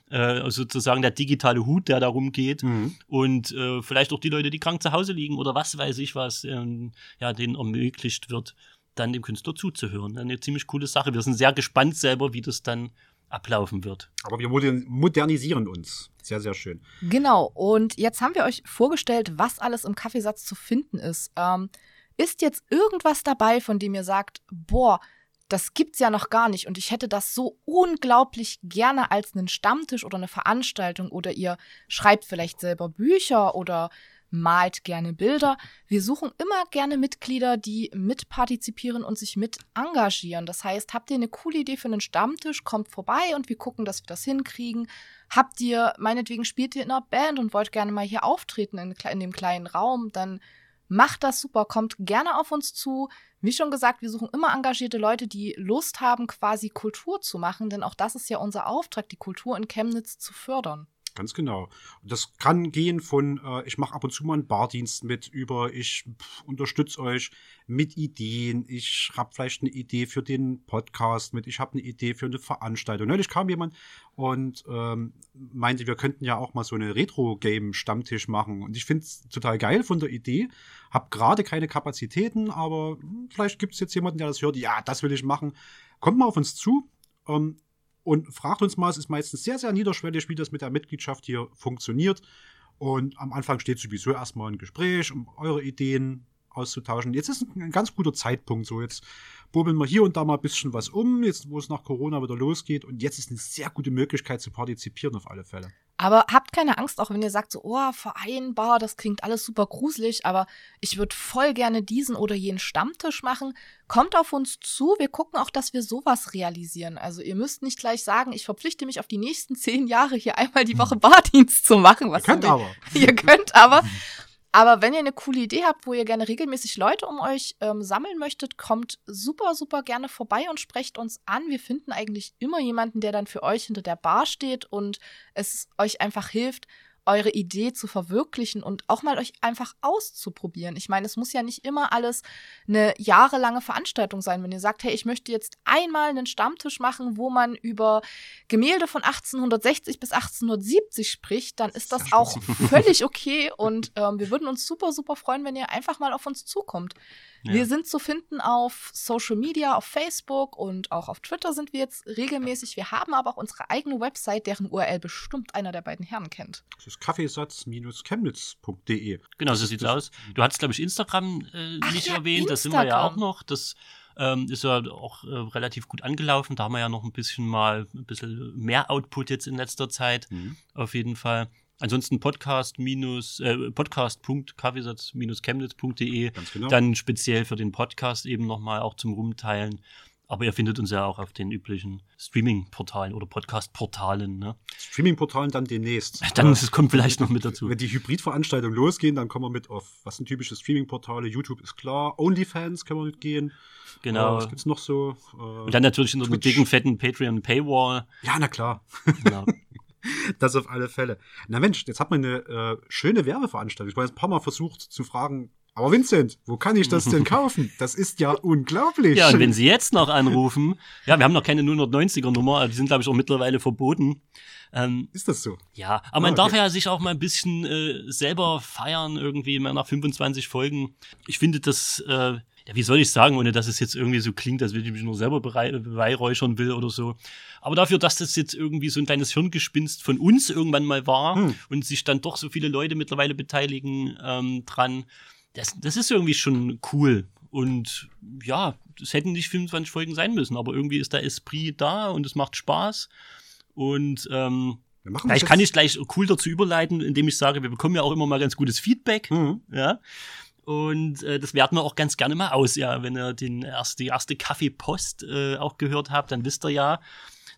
Äh, also sozusagen der digitale Hut, der da rumgeht Mhm. und äh, vielleicht auch die Leute, die krank zu Hause liegen oder was weiß ich was, ähm, ja, denen ermöglicht wird, dann dem Künstler zuzuhören. Eine ziemlich coole Sache. Wir sind sehr gespannt selber, wie das dann ablaufen wird. Aber wir modernisieren uns. Sehr, sehr schön. Genau. Und jetzt haben wir euch vorgestellt, was alles im Kaffeesatz zu finden ist. Ähm, ist jetzt irgendwas dabei, von dem ihr sagt, boah, das gibt's ja noch gar nicht und ich hätte das so unglaublich gerne als einen Stammtisch oder eine Veranstaltung oder ihr schreibt vielleicht selber Bücher oder malt gerne Bilder. Wir suchen immer gerne Mitglieder, die mitpartizipieren und sich mit engagieren. Das heißt, habt ihr eine coole Idee für einen Stammtisch, kommt vorbei und wir gucken, dass wir das hinkriegen. Habt ihr, meinetwegen spielt ihr in einer Band und wollt gerne mal hier auftreten in, in dem kleinen Raum, dann macht das super, kommt gerne auf uns zu. Wie schon gesagt, wir suchen immer engagierte Leute, die Lust haben, quasi Kultur zu machen, denn auch das ist ja unser Auftrag, die Kultur in Chemnitz zu fördern. Ganz genau. Das kann gehen von, äh, ich mache ab und zu mal einen Bardienst mit, über ich unterstütze euch mit Ideen, ich habe vielleicht eine Idee für den Podcast mit, ich habe eine Idee für eine Veranstaltung. Neulich kam jemand und ähm, meinte, wir könnten ja auch mal so eine Retro-Game-Stammtisch machen. Und ich finde es total geil von der Idee. Hab gerade keine Kapazitäten, aber vielleicht gibt es jetzt jemanden, der das hört, ja, das will ich machen. Kommt mal auf uns zu. Ähm, und fragt uns mal, es ist meistens sehr, sehr niederschwellig, wie das mit der Mitgliedschaft hier funktioniert. Und am Anfang steht sowieso erstmal ein Gespräch, um eure Ideen auszutauschen. Jetzt ist ein ganz guter Zeitpunkt. So, jetzt burbeln wir hier und da mal ein bisschen was um, jetzt wo es nach Corona wieder losgeht. Und jetzt ist eine sehr gute Möglichkeit zu partizipieren auf alle Fälle. Aber habt keine Angst, auch wenn ihr sagt so, oh, vereinbar, das klingt alles super gruselig, aber ich würde voll gerne diesen oder jenen Stammtisch machen. Kommt auf uns zu, wir gucken auch, dass wir sowas realisieren. Also ihr müsst nicht gleich sagen, ich verpflichte mich auf die nächsten zehn Jahre hier einmal die Woche Bardienst zu machen. Was ihr könnt aber. <laughs> Ihr könnt aber. <laughs> Aber wenn ihr eine coole Idee habt, wo ihr gerne regelmäßig Leute um euch ähm, sammeln möchtet, kommt super, super gerne vorbei und sprecht uns an. Wir finden eigentlich immer jemanden, der dann für euch hinter der Bar steht und es euch einfach hilft, eure Idee zu verwirklichen und auch mal euch einfach auszuprobieren. Ich meine, es muss ja nicht immer alles eine jahrelange Veranstaltung sein. Wenn ihr sagt, hey, ich möchte jetzt einmal einen Stammtisch machen, wo man über Gemälde von 1860 bis 1870 spricht, dann ist das auch völlig okay und ähm, wir würden uns super, super freuen, wenn ihr einfach mal auf uns zukommt. Ja. Wir sind zu finden auf Social Media, auf Facebook und auch auf Twitter sind wir jetzt regelmäßig. Wir haben aber auch unsere eigene Website, deren URL bestimmt einer der beiden Herren kennt. Das ist kaffeesatz-chemnitz.de. Genau, so sieht's aus. Du hattest, glaube ich, Instagram äh, Ach, nicht ja, erwähnt. Instagram. Das sind wir ja auch noch. Das ähm, ist ja auch äh, relativ gut angelaufen. Da haben wir ja noch ein bisschen mal ein bisschen mehr Output jetzt in letzter Zeit. Mhm. Auf jeden Fall. Ansonsten podcast minus äh, podcast.kaffeesatz-chemnitz.de genau. dann speziell für den Podcast eben nochmal auch zum Rumteilen. Aber ihr findet uns ja auch auf den üblichen Streaming-Portalen oder Podcast-Portalen. Ne? Streaming-Portalen dann demnächst. Dann das <laughs> kommt vielleicht noch mit dazu. Wenn die Hybrid-Veranstaltungen losgehen, dann kommen wir mit auf, was sind typische Streaming-Portale? YouTube ist klar, OnlyFans können wir mitgehen. Genau. Äh, was gibt's noch so? Äh, Und dann natürlich unter einer dicken, fetten Patreon-Paywall. Ja, na klar. Genau. <laughs> <laughs> das auf alle Fälle. Na Mensch, jetzt hat man eine äh, schöne Werbeveranstaltung. Ich habe jetzt ein paar Mal versucht zu fragen, aber Vincent, wo kann ich das denn <laughs> kaufen? Das ist ja unglaublich. Ja, und wenn Sie jetzt noch anrufen, ja, wir haben noch keine 090er Nummer, die sind, glaube ich, auch mittlerweile verboten. Ähm, ist das so? Ja, aber man ah, okay. darf ja sich auch mal ein bisschen äh, selber feiern, irgendwie mal nach 25 Folgen. Ich finde das, äh, ja, wie soll ich sagen, ohne dass es jetzt irgendwie so klingt, als wenn ich mich nur selber beweihräuchern will oder so. Aber dafür, dass das jetzt irgendwie so ein kleines Hirngespinst von uns irgendwann mal war hm. und sich dann doch so viele Leute mittlerweile beteiligen ähm, dran, das, das ist irgendwie schon cool. Und ja, es hätten nicht 25 Folgen sein müssen, aber irgendwie ist der Esprit da und es macht Spaß. Und ähm, vielleicht kann ich gleich cool dazu überleiten, indem ich sage, wir bekommen ja auch immer mal ganz gutes Feedback. Mhm. Ja. Und äh, das werten wir auch ganz gerne mal aus. Ja, wenn ihr den erst, die erste Kaffeepost äh, auch gehört habt, dann wisst ihr ja,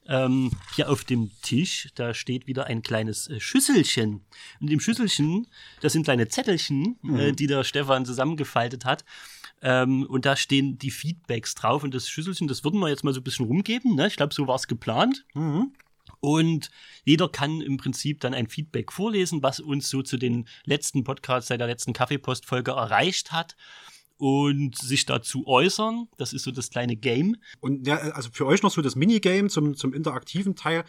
ähm, hier auf dem Tisch, da steht wieder ein kleines äh, Schüsselchen. Und im Schüsselchen, das sind kleine Zettelchen, äh, mhm. äh, die der Stefan zusammengefaltet hat. Ähm, und da stehen die Feedbacks drauf. Und das Schüsselchen, das würden wir jetzt mal so ein bisschen rumgeben. Ne? Ich glaube, so war es geplant. Mhm. Und jeder kann im Prinzip dann ein Feedback vorlesen, was uns so zu den letzten Podcasts seit der letzten Kaffeepostfolge erreicht hat und sich dazu äußern. Das ist so das kleine Game. Und ja, also für euch noch so das Minigame zum, zum interaktiven Teil.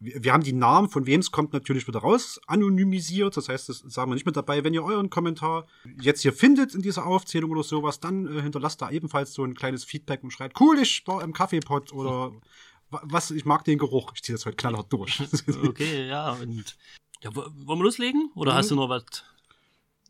wir, haben die Namen, von wem es kommt, natürlich wieder raus, anonymisiert. Das heißt, das sagen wir nicht mit dabei. Wenn ihr euren Kommentar jetzt hier findet in dieser Aufzählung oder sowas, dann äh, hinterlasst da ebenfalls so ein kleines Feedback und schreibt, cool, ich war im Kaffeepot oder was, ich mag den Geruch. Ich ziehe das heute knallhart durch. <laughs> Okay, ja, und ja, wo- wollen wir loslegen? Oder Mhm. hast du noch was?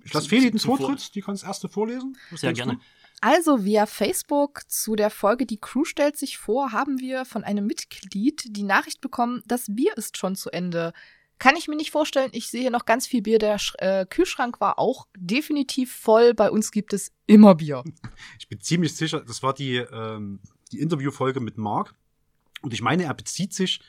Ich lasse Feli den Vortritt, die kann das erste vorlesen. Was Sehr gerne. du? Also via Facebook zu der Folge Die Crew stellt sich vor, haben wir von einem Mitglied die Nachricht bekommen, das Bier ist schon zu Ende. Kann ich mir nicht vorstellen. Ich sehe hier noch ganz viel Bier. Der Sch äh, Kühlschrank war auch definitiv voll. Bei uns gibt es immer Bier. Ich bin ziemlich sicher, das war die, ähm, die Interviewfolge mit Mark. Und ich meine, er bezieht sich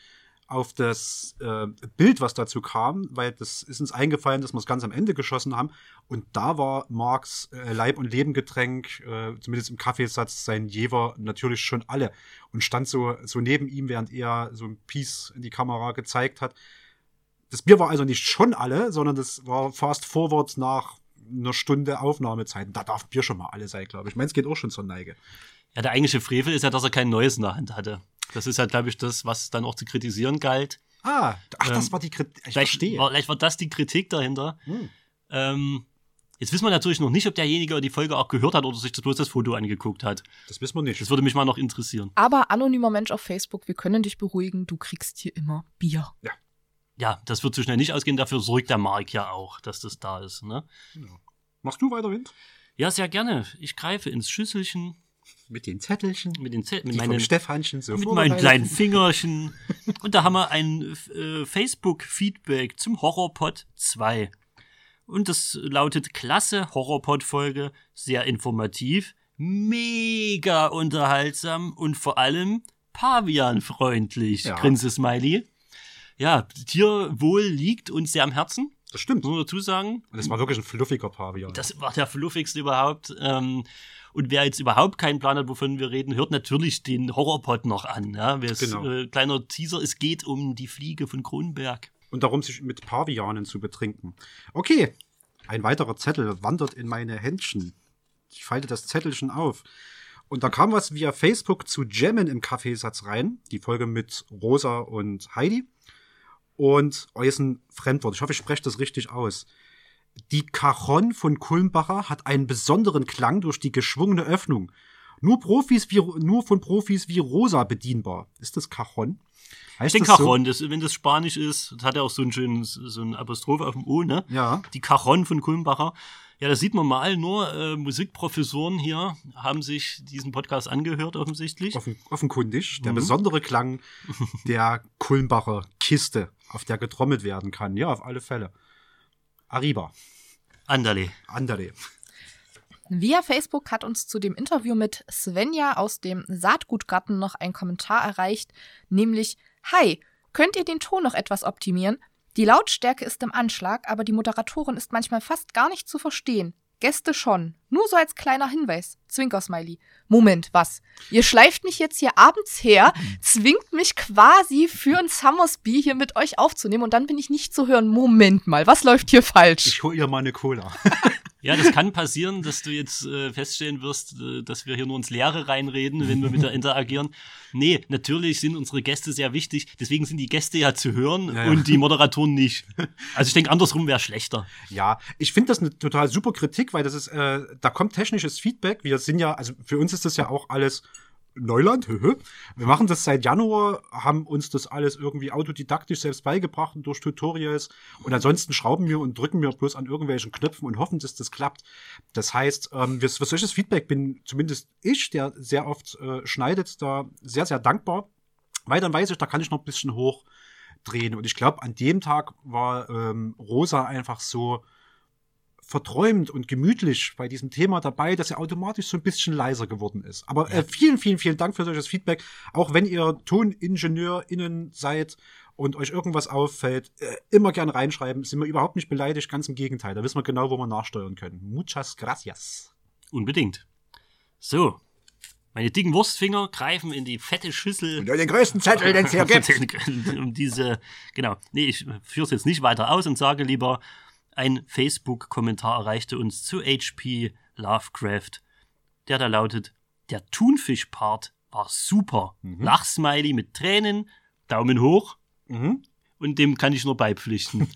auf das äh, Bild, was dazu kam, weil das ist uns eingefallen, dass wir es ganz am Ende geschossen haben. Und da war Marks äh, Leib- und Lebengetränk, äh, zumindest im Kaffeesatz, sein Jever natürlich schon alle. Und stand so, so neben ihm, während er so ein Piece in die Kamera gezeigt hat. Das Bier war also nicht schon alle, sondern das war fast forward nach einer Stunde Aufnahmezeit. Da darf Bier schon mal alle sein, glaube ich. Ich meine, es geht auch schon zur Neige. Ja, der eigentliche Frevel ist ja, dass er kein neues in der Hand hatte. Das ist halt, glaube ich, das, was dann auch zu kritisieren galt. Ah, ach, das Ähm, war die Kritik. Ich Vielleicht verstehe. war, vielleicht war das die Kritik dahinter. Hm. Ähm, jetzt wissen wir natürlich noch nicht, ob derjenige die Folge auch gehört hat oder sich das bloß das Foto angeguckt hat. Das wissen wir nicht. Das würde mich mal noch interessieren. Aber anonymer Mensch auf Facebook, wir können dich beruhigen. Du kriegst hier immer Bier. Ja, das wird so schnell nicht ausgehen. Dafür sorgt der Mark ja auch, dass das da ist. Ne? Genau. Machst du weiter, Wind? Ja, sehr gerne. Ich greife ins Schüsselchen Mit den Zettelchen. mit den Zetteln, die mit meinen Stefanchen so mit meinen kleinen Fingerchen. <laughs> Und da haben wir ein äh, Facebook-Feedback zum Horrorpod 2. Und das lautet klasse Horrorpod-Folge, sehr informativ, mega unterhaltsam und vor allem pavianfreundlich. Ja. Grinse Smiley. Ja, Tierwohl liegt uns sehr am Herzen, Das stimmt. muss man dazu sagen. Und das war wirklich ein fluffiger Pavian. Das war der fluffigste überhaupt. Ähm, und wer jetzt überhaupt keinen Plan hat, wovon wir reden, hört natürlich den Horrorpod noch an. Ja? Genau. äh, kleiner Teaser, es geht um die Fliege von Kronberg. Und darum, sich mit Pavianen zu betrinken. Okay. Ein weiterer Zettel wandert in meine Händchen. Ich falte das Zettelchen auf. Und da kam was via Facebook zu Jammen im Kaffeesatz rein. Die Folge mit Rosa und Heidi. Und oh, jetzt ein Fremdwort. Ich hoffe, ich spreche das richtig aus. Die Cajon von Kulmbacher hat einen besonderen Klang durch die geschwungene Öffnung. Nur Profis wie, nur von Profis wie Rosa bedienbar. Ist das Cajon? Ich Heißt denke das so? Cajon, das, wenn das Spanisch ist, das hat ja auch so ein schönes, so ein Apostroph auf dem O, ne? Ja. Die Cajon von Kulmbacher. Ja, das sieht man mal, nur äh, Musikprofessoren hier haben sich diesen Podcast angehört, offensichtlich. Offen, offenkundig. Der Mhm. besondere Klang der Kulmbacher Kiste, auf der getrommelt werden kann. Ja, auf alle Fälle. Arriba. Andale. Andere. Via Facebook hat uns zu dem Interview mit Svenja aus dem Saatgutgarten noch ein Kommentar erreicht, nämlich Hi, könnt ihr den Ton noch etwas optimieren? Die Lautstärke ist im Anschlag, aber die Moderatorin ist manchmal fast gar nicht zu verstehen. Gäste schon. Nur so als kleiner Hinweis. Zwinker-Smiley. Moment, was? Ihr schleift mich jetzt hier abends her, zwingt mich quasi für ein Summersby hier mit euch aufzunehmen und dann bin ich nicht zu hören. Moment mal, was läuft hier falsch? Ich hol ihr mal eine Cola. <laughs> Ja, das kann passieren, dass du jetzt äh, feststellen wirst, äh, dass wir hier nur ins Leere reinreden, wenn wir mit der interagieren. Nee, natürlich sind unsere Gäste sehr wichtig. Deswegen sind die Gäste ja zu hören Ja, ja. und die Moderatoren nicht. Also ich denke, andersrum wäre schlechter. Ja, ich finde das eine total super Kritik, weil das ist, äh, da kommt technisches Feedback. Wir sind ja, also für uns ist das ja auch alles Neuland. Wir machen das seit Januar, haben uns das alles irgendwie autodidaktisch selbst beigebracht durch Tutorials. Und ansonsten schrauben wir und drücken wir bloß an irgendwelchen Knöpfen und hoffen, dass das klappt. Das heißt, ähm, für, für solches Feedback bin zumindest ich, der sehr oft äh, schneidet, da sehr, sehr dankbar. Weil dann weiß ich, da kann ich noch ein bisschen hochdrehen. Und ich glaube, an dem Tag war ähm, Rosa einfach so verträumt und gemütlich bei diesem Thema dabei, dass er automatisch so ein bisschen leiser geworden ist. Aber äh, vielen, vielen, vielen Dank für solches Feedback. Auch wenn ihr ToningenieurInnen seid und euch irgendwas auffällt, äh, immer gern reinschreiben. Sind wir überhaupt nicht beleidigt, ganz im Gegenteil. Da wissen wir genau, wo wir nachsteuern können. Muchas gracias. Unbedingt. So. Meine dicken Wurstfinger greifen in die fette Schüssel. den größten Zettel, <laughs> den es hier gibt. um diese, genau. Nee, ich führe es jetzt nicht weiter aus und sage lieber, ein Facebook-Kommentar erreichte uns zu HP Lovecraft, der da lautet, der Thunfisch-Part war super. Mhm. Lachsmiley mit Tränen, Daumen hoch. Mhm. und dem kann ich nur beipflichten.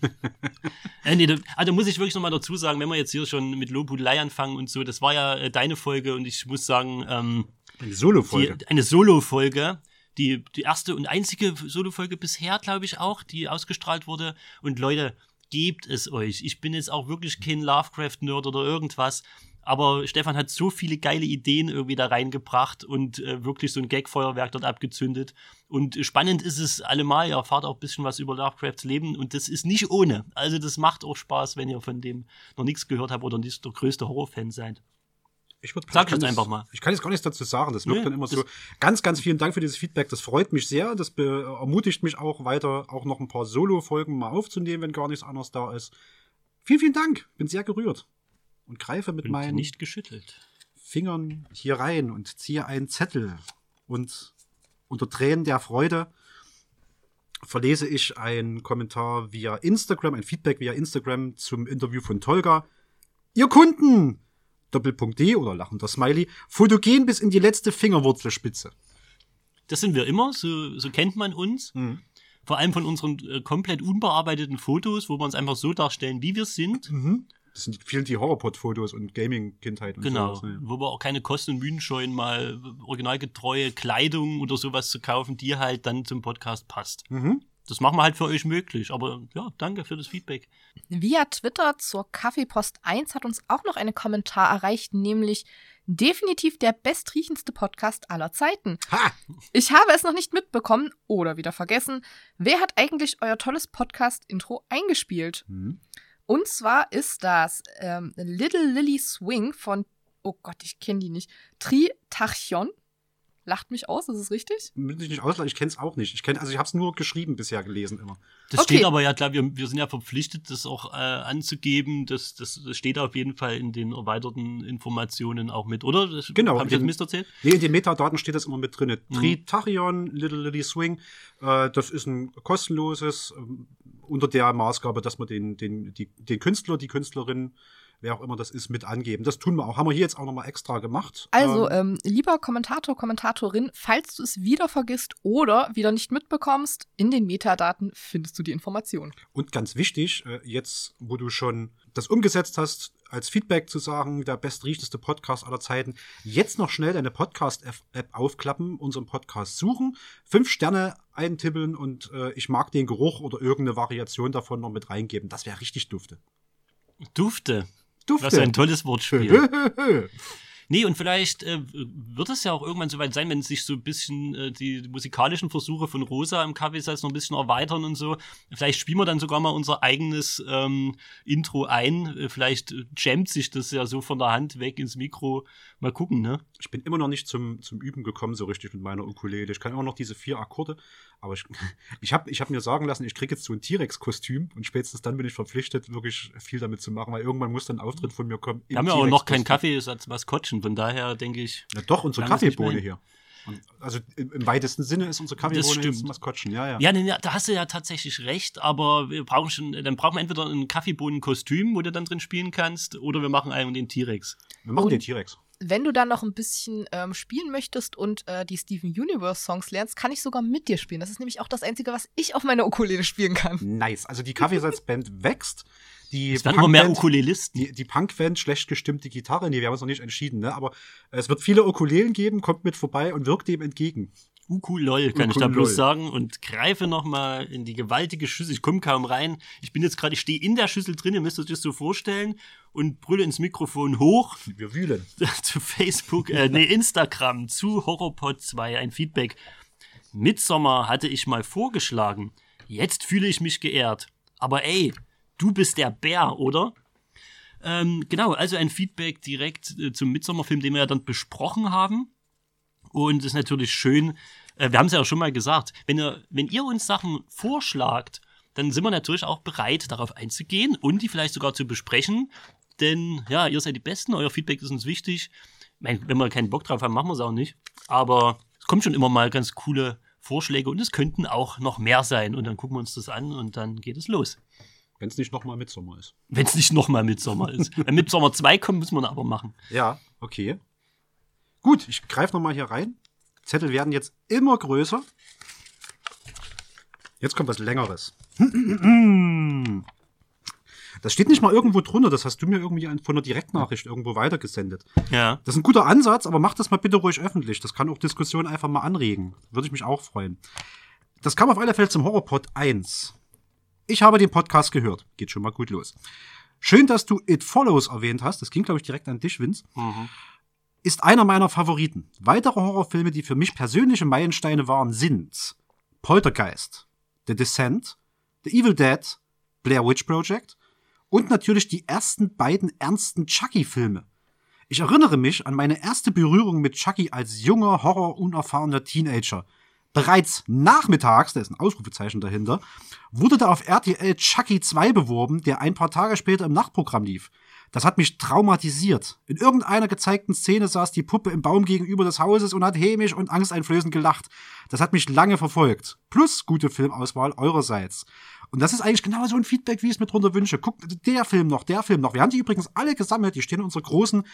<laughs> äh, nee, da, also muss ich wirklich nochmal dazu sagen, wenn wir jetzt hier schon mit Lobhudelei anfangen und so, das war ja äh, deine Folge und ich muss sagen, ähm, Eine Solo-Folge. eine Solo-Folge, die, die erste und einzige Solo-Folge bisher, glaube ich auch, die ausgestrahlt wurde. Und Leute, gebt es euch. Ich bin jetzt auch wirklich kein Lovecraft-Nerd oder irgendwas. Aber Stefan hat so viele geile Ideen irgendwie da reingebracht und äh, wirklich so ein Gag-Feuerwerk dort abgezündet. Und spannend ist es allemal, ihr erfahrt auch ein bisschen was über Lovecrafts Leben und das ist nicht ohne. Also das macht auch Spaß, wenn ihr von dem noch nichts gehört habt oder nicht der größte Horrorfan seid. Ich würd, Sag jetzt das- einfach mal. Ich kann jetzt gar nichts dazu sagen. Das wirkt Nee, dann immer so. Ganz, ganz vielen Dank für dieses Feedback. Das freut mich sehr. Das ermutigt mich auch weiter, auch noch ein paar Solo-Folgen mal aufzunehmen, wenn gar nichts anderes da ist. Vielen, vielen Dank. Bin sehr gerührt. Und greife mit Und meinen nicht geschüttelt. Fingern hier rein und ziehe einen Zettel. Und unter Tränen der Freude verlese ich einen Kommentar via Instagram, ein Feedback via Instagram zum Interview von Tolga. Ihr Kunden! Doppelpunkt D oder lachender Smiley. Fotogen bis in die letzte Fingerwurzelspitze. Das sind wir immer, so, so kennt man uns. Mhm. Vor allem von unseren äh, komplett unbearbeiteten Fotos, wo wir uns einfach so darstellen, wie wir sind. Das sind vielen die Horrorpod-Fotos und Gaming-Kindheit und Genau. sowas. Ne? Wo wir auch keine Kosten und Mühen scheuen, mal originalgetreue Kleidung oder sowas zu kaufen, die halt dann zum Podcast passt. Mhm. Das machen wir halt für euch möglich. Aber ja, danke für das Feedback. Via Twitter zur Kaffeepost 1 hat uns auch noch ein Kommentar erreicht, nämlich definitiv der bestriechendste Podcast aller Zeiten. Ha! Ich habe es noch nicht mitbekommen oder wieder vergessen. Wer hat eigentlich euer tolles Podcast-Intro eingespielt? Mhm. Und zwar ist das ähm, Little Lily Swing von, oh Gott, ich kenne die nicht, Tritachyon. Lacht mich aus, ist es richtig? Will ich nicht auslachen, ich kenne es auch nicht. Ich kenne, also ich habe es nur geschrieben bisher gelesen immer. Das Okay. steht aber ja, klar, wir, wir sind ja verpflichtet, das auch äh, anzugeben. Das, das, das steht auf jeden Fall in den erweiterten Informationen auch mit, oder? Das, Genau, Hab ich jetzt in- Mist erzählt? Nee, in den Metadaten steht das immer mit drin. Mhm. Tritachyon, Little Lily Swing, äh, das ist ein kostenloses, ähm, unter der Maßgabe, dass wir den, den, die, den Künstler, die Künstlerin, wer auch immer das ist, mit angeben. Das tun wir auch. Haben wir hier jetzt auch nochmal extra gemacht. Also, Ähm, ähm, lieber Kommentator, Kommentatorin, falls du es wieder vergisst oder wieder nicht mitbekommst, in den Metadaten findest du die Information. Und ganz wichtig, äh, jetzt, wo du schon das umgesetzt hast, als Feedback zu sagen, der bestriechteste Podcast aller Zeiten, jetzt noch schnell deine Podcast-App aufklappen, unseren Podcast suchen, fünf Sterne eintippeln und äh, ich mag den Geruch oder irgendeine Variation davon noch mit reingeben. Das wäre richtig dufte. Dufte. Dufte. Was ein tolles Wortspiel. Nee, und vielleicht äh, wird es ja auch irgendwann soweit sein, wenn sich so ein bisschen äh, die musikalischen Versuche von Rosa im Kaffeesatz noch ein bisschen erweitern und so. Vielleicht spielen wir dann sogar mal unser eigenes ähm, Intro ein. Äh, Vielleicht äh, jammt sich das ja so von der Hand weg ins Mikro. Mal gucken, ne? ich bin immer noch nicht zum, zum Üben gekommen, so richtig mit meiner Ukulele. Ich kann immer noch diese vier Akkorde, aber ich, <laughs> ich habe ich hab mir sagen lassen, ich kriege jetzt so ein T-Rex-Kostüm und spätestens dann bin ich verpflichtet, wirklich viel damit zu machen, weil irgendwann muss dann ein Auftritt von mir kommen. Wir haben ja auch noch keinen Kaffeesatz Maskottchen, von daher denke ich. Ja, doch, unsere Kaffeebohne hier. Und, also im, im weitesten Sinne ist unsere Kaffeebohne stimmt. jetzt Maskottchen, ja, ja. Ja, nee, da hast du ja tatsächlich recht, aber wir brauchen schon, dann brauchen wir entweder ein Kaffeebohnenkostüm, wo du dann drin spielen kannst, oder wir machen einen den T-Rex. Wir machen Und- den T-Rex. Wenn du dann noch ein bisschen ähm, spielen möchtest und äh, die Steven Universe Songs lernst, kann ich sogar mit dir spielen. Das ist nämlich auch das Einzige, was ich auf meiner Ukulele spielen kann. Nice. Also die Kaffeesalzband <laughs> wächst. Die Es werden immer mehr Punkband- Ukulelisten. Die, die Punkband, schlecht gestimmte Gitarre, nee, wir haben uns noch nicht entschieden, ne? Aber es wird viele Ukulelen geben, kommt mit vorbei und wirkt dem entgegen. Ukulol, kann ich da bloß sagen. Und greife nochmal in die gewaltige Schüssel. Ich komme kaum rein. Ich bin jetzt gerade, ich stehe in der Schüssel drin, ihr müsst euch das so vorstellen. Und brülle ins Mikrofon hoch Wir wühlen. <laughs> zu Facebook, äh, nee, Instagram, zu Horrorpod 2, ein Feedback. Midsommer hatte ich mal vorgeschlagen. Jetzt fühle ich mich geehrt. Aber ey, du bist der Bär, oder? Ähm, genau, also ein Feedback direkt äh, zum Midsommerfilm, den wir ja dann besprochen haben. Und es ist natürlich schön, äh, wir haben es ja auch schon mal gesagt, wenn ihr, wenn ihr uns Sachen vorschlagt, dann sind wir natürlich auch bereit, darauf einzugehen und die vielleicht sogar zu besprechen. Denn ja, ihr seid die Besten, euer Feedback ist uns wichtig. Ich mein, wenn wir keinen Bock drauf haben, machen wir es auch nicht. Aber es kommen schon immer mal ganz coole Vorschläge und es könnten auch noch mehr sein. Und dann gucken wir uns das an und dann geht es los. Wenn es nicht nochmal Mitsommer ist. Wenn es nicht nochmal Midsommer ist. <laughs> Wenn Midsommer 2 kommt, müssen wir ihn aber machen. Ja, okay. Gut, ich greife nochmal hier rein. Zettel werden jetzt immer größer. Jetzt kommt was Längeres. Das steht nicht mal irgendwo drunter, das hast du mir irgendwie von einer Direktnachricht irgendwo weitergesendet. Ja. Das ist ein guter Ansatz, aber mach das mal bitte ruhig öffentlich. Das kann auch Diskussionen einfach mal anregen. Würde ich mich auch freuen. Das kam auf alle Fälle zum Horrorpod 1. Ich habe den Podcast gehört. Geht schon mal gut los. Schön, dass du It Follows erwähnt hast. Das ging, glaube ich, direkt an dich, Vince. Mhm. Ist einer meiner Favoriten. Weitere Horrorfilme, die für mich persönliche Meilensteine waren, sind Poltergeist, The Descent, The Evil Dead, Blair Witch Project und natürlich die ersten beiden ernsten Chucky-Filme. Ich erinnere mich an meine erste Berührung mit Chucky als junger, horrorunerfahrener Teenager. Bereits nachmittags, da ist ein Ausrufezeichen dahinter, wurde da auf RTL Chucky 2 beworben, der ein paar Tage später im Nachtprogramm lief. Das hat mich traumatisiert. In irgendeiner gezeigten Szene saß die Puppe im Baum gegenüber des Hauses und hat hämisch und angsteinflößend gelacht. Das hat mich lange verfolgt. Plus gute Filmauswahl eurerseits. Und das ist eigentlich genau so ein Feedback, wie ich es mir drunter wünsche. Guckt, der Film noch, der Film noch. Wir haben die übrigens alle gesammelt. Die stehen in unserer großen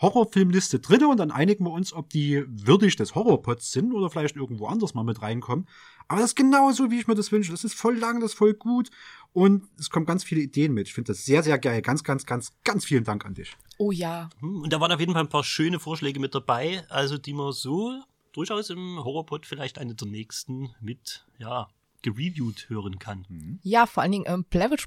Horrorfilmliste drin und dann einigen wir uns, ob die würdig des Horrorpots sind oder vielleicht irgendwo anders mal mit reinkommen. Aber das ist genau so, wie ich mir das wünsche. Das ist voll lang, das ist voll gut und es kommen ganz viele Ideen mit. Ich finde das sehr, sehr geil. Ganz, ganz, ganz, ganz vielen Dank an dich. Oh ja. Hm, Und da waren auf jeden Fall ein paar schöne Vorschläge mit dabei, also die man so durchaus im Horrorpod vielleicht eine der nächsten mit, ja, gereviewt hören kann. Ja, vor allen Dingen ähm, Blair Witch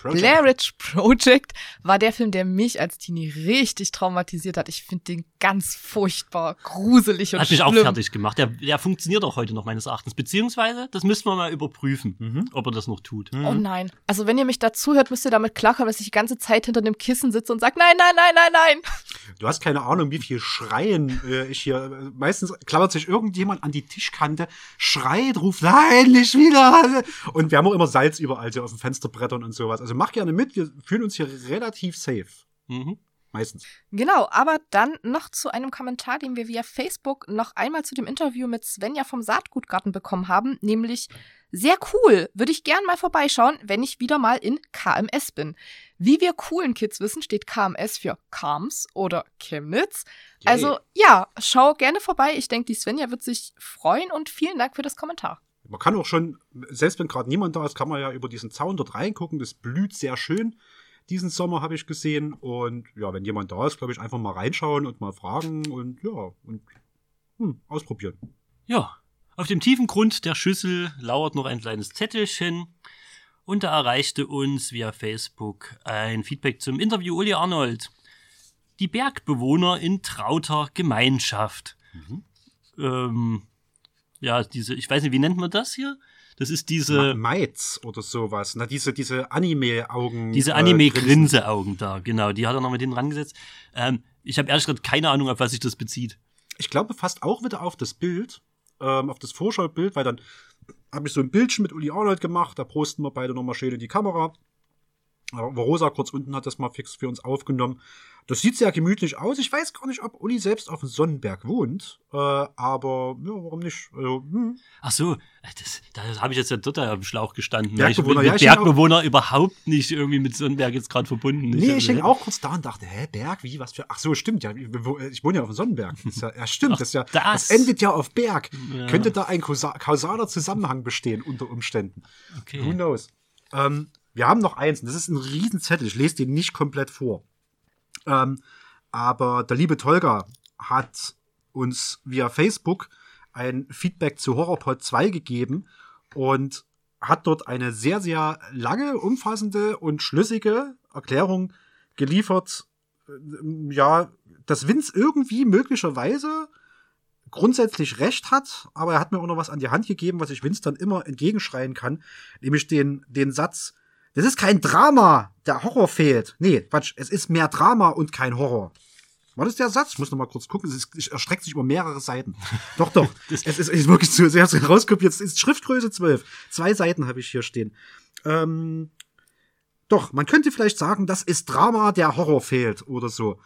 Project, Blair Witch Project war der Film, der mich als Teenie richtig traumatisiert hat. Ich finde den ganz furchtbar gruselig und Hat mich auch schlimm. fertig gemacht. Der, der funktioniert auch heute noch meines Erachtens. Beziehungsweise, das müssten wir mal überprüfen, Mhm. ob er das noch tut. Oh nein. Also wenn ihr mich dazu hört, müsst ihr damit klarkommen, dass ich die ganze Zeit hinter dem Kissen sitze und sage, nein, nein, nein, nein, nein. Du hast keine Ahnung, wie viel Schreien äh, ich hier. Äh, meistens klammert sich irgendjemand an die Tischkante, schreit, ruft, nein, nicht wieder. Und wir haben auch immer Salz überall so auf den Fensterbrettern und sowas. Also mach gerne mit, wir fühlen uns hier relativ safe. Mhm. Meistens. Genau, aber dann noch zu einem Kommentar, den wir via Facebook noch einmal zu dem Interview mit Svenja vom Saatgutgarten bekommen haben, nämlich sehr cool, würde ich gern mal vorbeischauen, wenn ich wieder mal in KMS bin. Wie wir coolen Kids wissen, steht KMS für Kams oder Chemnitz. Yay. Also ja, schau gerne vorbei. Ich denke, die Svenja wird sich freuen und vielen Dank für das Kommentar. Man kann auch schon, selbst wenn gerade niemand da ist, kann man ja über diesen Zaun dort reingucken. Das blüht sehr schön. Diesen Sommer habe ich gesehen. Und ja, wenn jemand da ist, glaube ich, einfach mal reinschauen und mal fragen und ja, und hm, ausprobieren. Ja, auf dem tiefen Grund der Schüssel lauert noch ein kleines Zettelchen. Und da erreichte uns via Facebook ein Feedback zum Interview Uli Arnold. Die Bergbewohner in trauter Gemeinschaft. Ähm, ja, diese, ich weiß nicht, wie nennt man das hier? Das ist diese, Meiz oder sowas. Na, diese, diese Anime-Augen. diese äh, Anime-Grinseaugen da, genau, die hat er noch mit hinten rangesetzt. Ähm, ich habe ehrlich gesagt keine Ahnung, auf was sich das bezieht. Ich glaube fast auch wieder auf das Bild, ähm, auf das Vorschaubild, weil dann habe ich so ein Bildchen mit Uli Arnold gemacht, da posten wir beide nochmal schön in die Kamera. Aber Rosa kurz unten hat das mal fix für uns aufgenommen. Das sieht sehr gemütlich aus. Ich weiß gar nicht, ob Uli selbst auf dem Sonnenberg wohnt, äh, aber ja, warum nicht? Also, hm. Ach so, äh, das, da habe ich jetzt ja total am Schlauch gestanden. weil Bergbewohner, ich ja, mit häng Bergbewohner überhaupt nicht irgendwie mit Sonnenberg jetzt gerade verbunden. Nee, ich hänge auch kurz da und dachte, hä, Berg, wie, was für, ach so, stimmt, ja, ich wohne ja auf dem Sonnenberg. Das ja, ja stimmt, Ach, das, ja, das. das endet ja auf Berg. Ja. Könnte da ein kausa- kausaler Zusammenhang bestehen unter Umständen? Who Okay. knows? Ähm, wir haben noch eins, und das ist ein Riesenzettel, ich lese den nicht komplett vor. Ähm, aber der liebe Tolga hat uns via Facebook ein Feedback zu Horrorpod 2 gegeben und hat dort eine sehr, sehr lange, umfassende und schlüssige Erklärung geliefert, äh, ja, dass Vince irgendwie möglicherweise grundsätzlich recht hat, aber er hat mir auch noch was an die Hand gegeben, was ich Vince dann immer entgegenschreien kann, nämlich den, den Satz, das ist kein Drama, der Horror fehlt. Nee, Quatsch, es ist mehr Drama und kein Horror. War das der Satz? Ich muss noch mal kurz gucken. Es, ist, es erstreckt sich über mehrere Seiten. <laughs> Doch, doch. Es ist, ist wirklich zu sehr rauskopiert. Es ist Schriftgröße 12. Zwei Seiten habe ich hier stehen. Ähm, doch, man könnte vielleicht sagen, das ist Drama, der Horror fehlt oder so.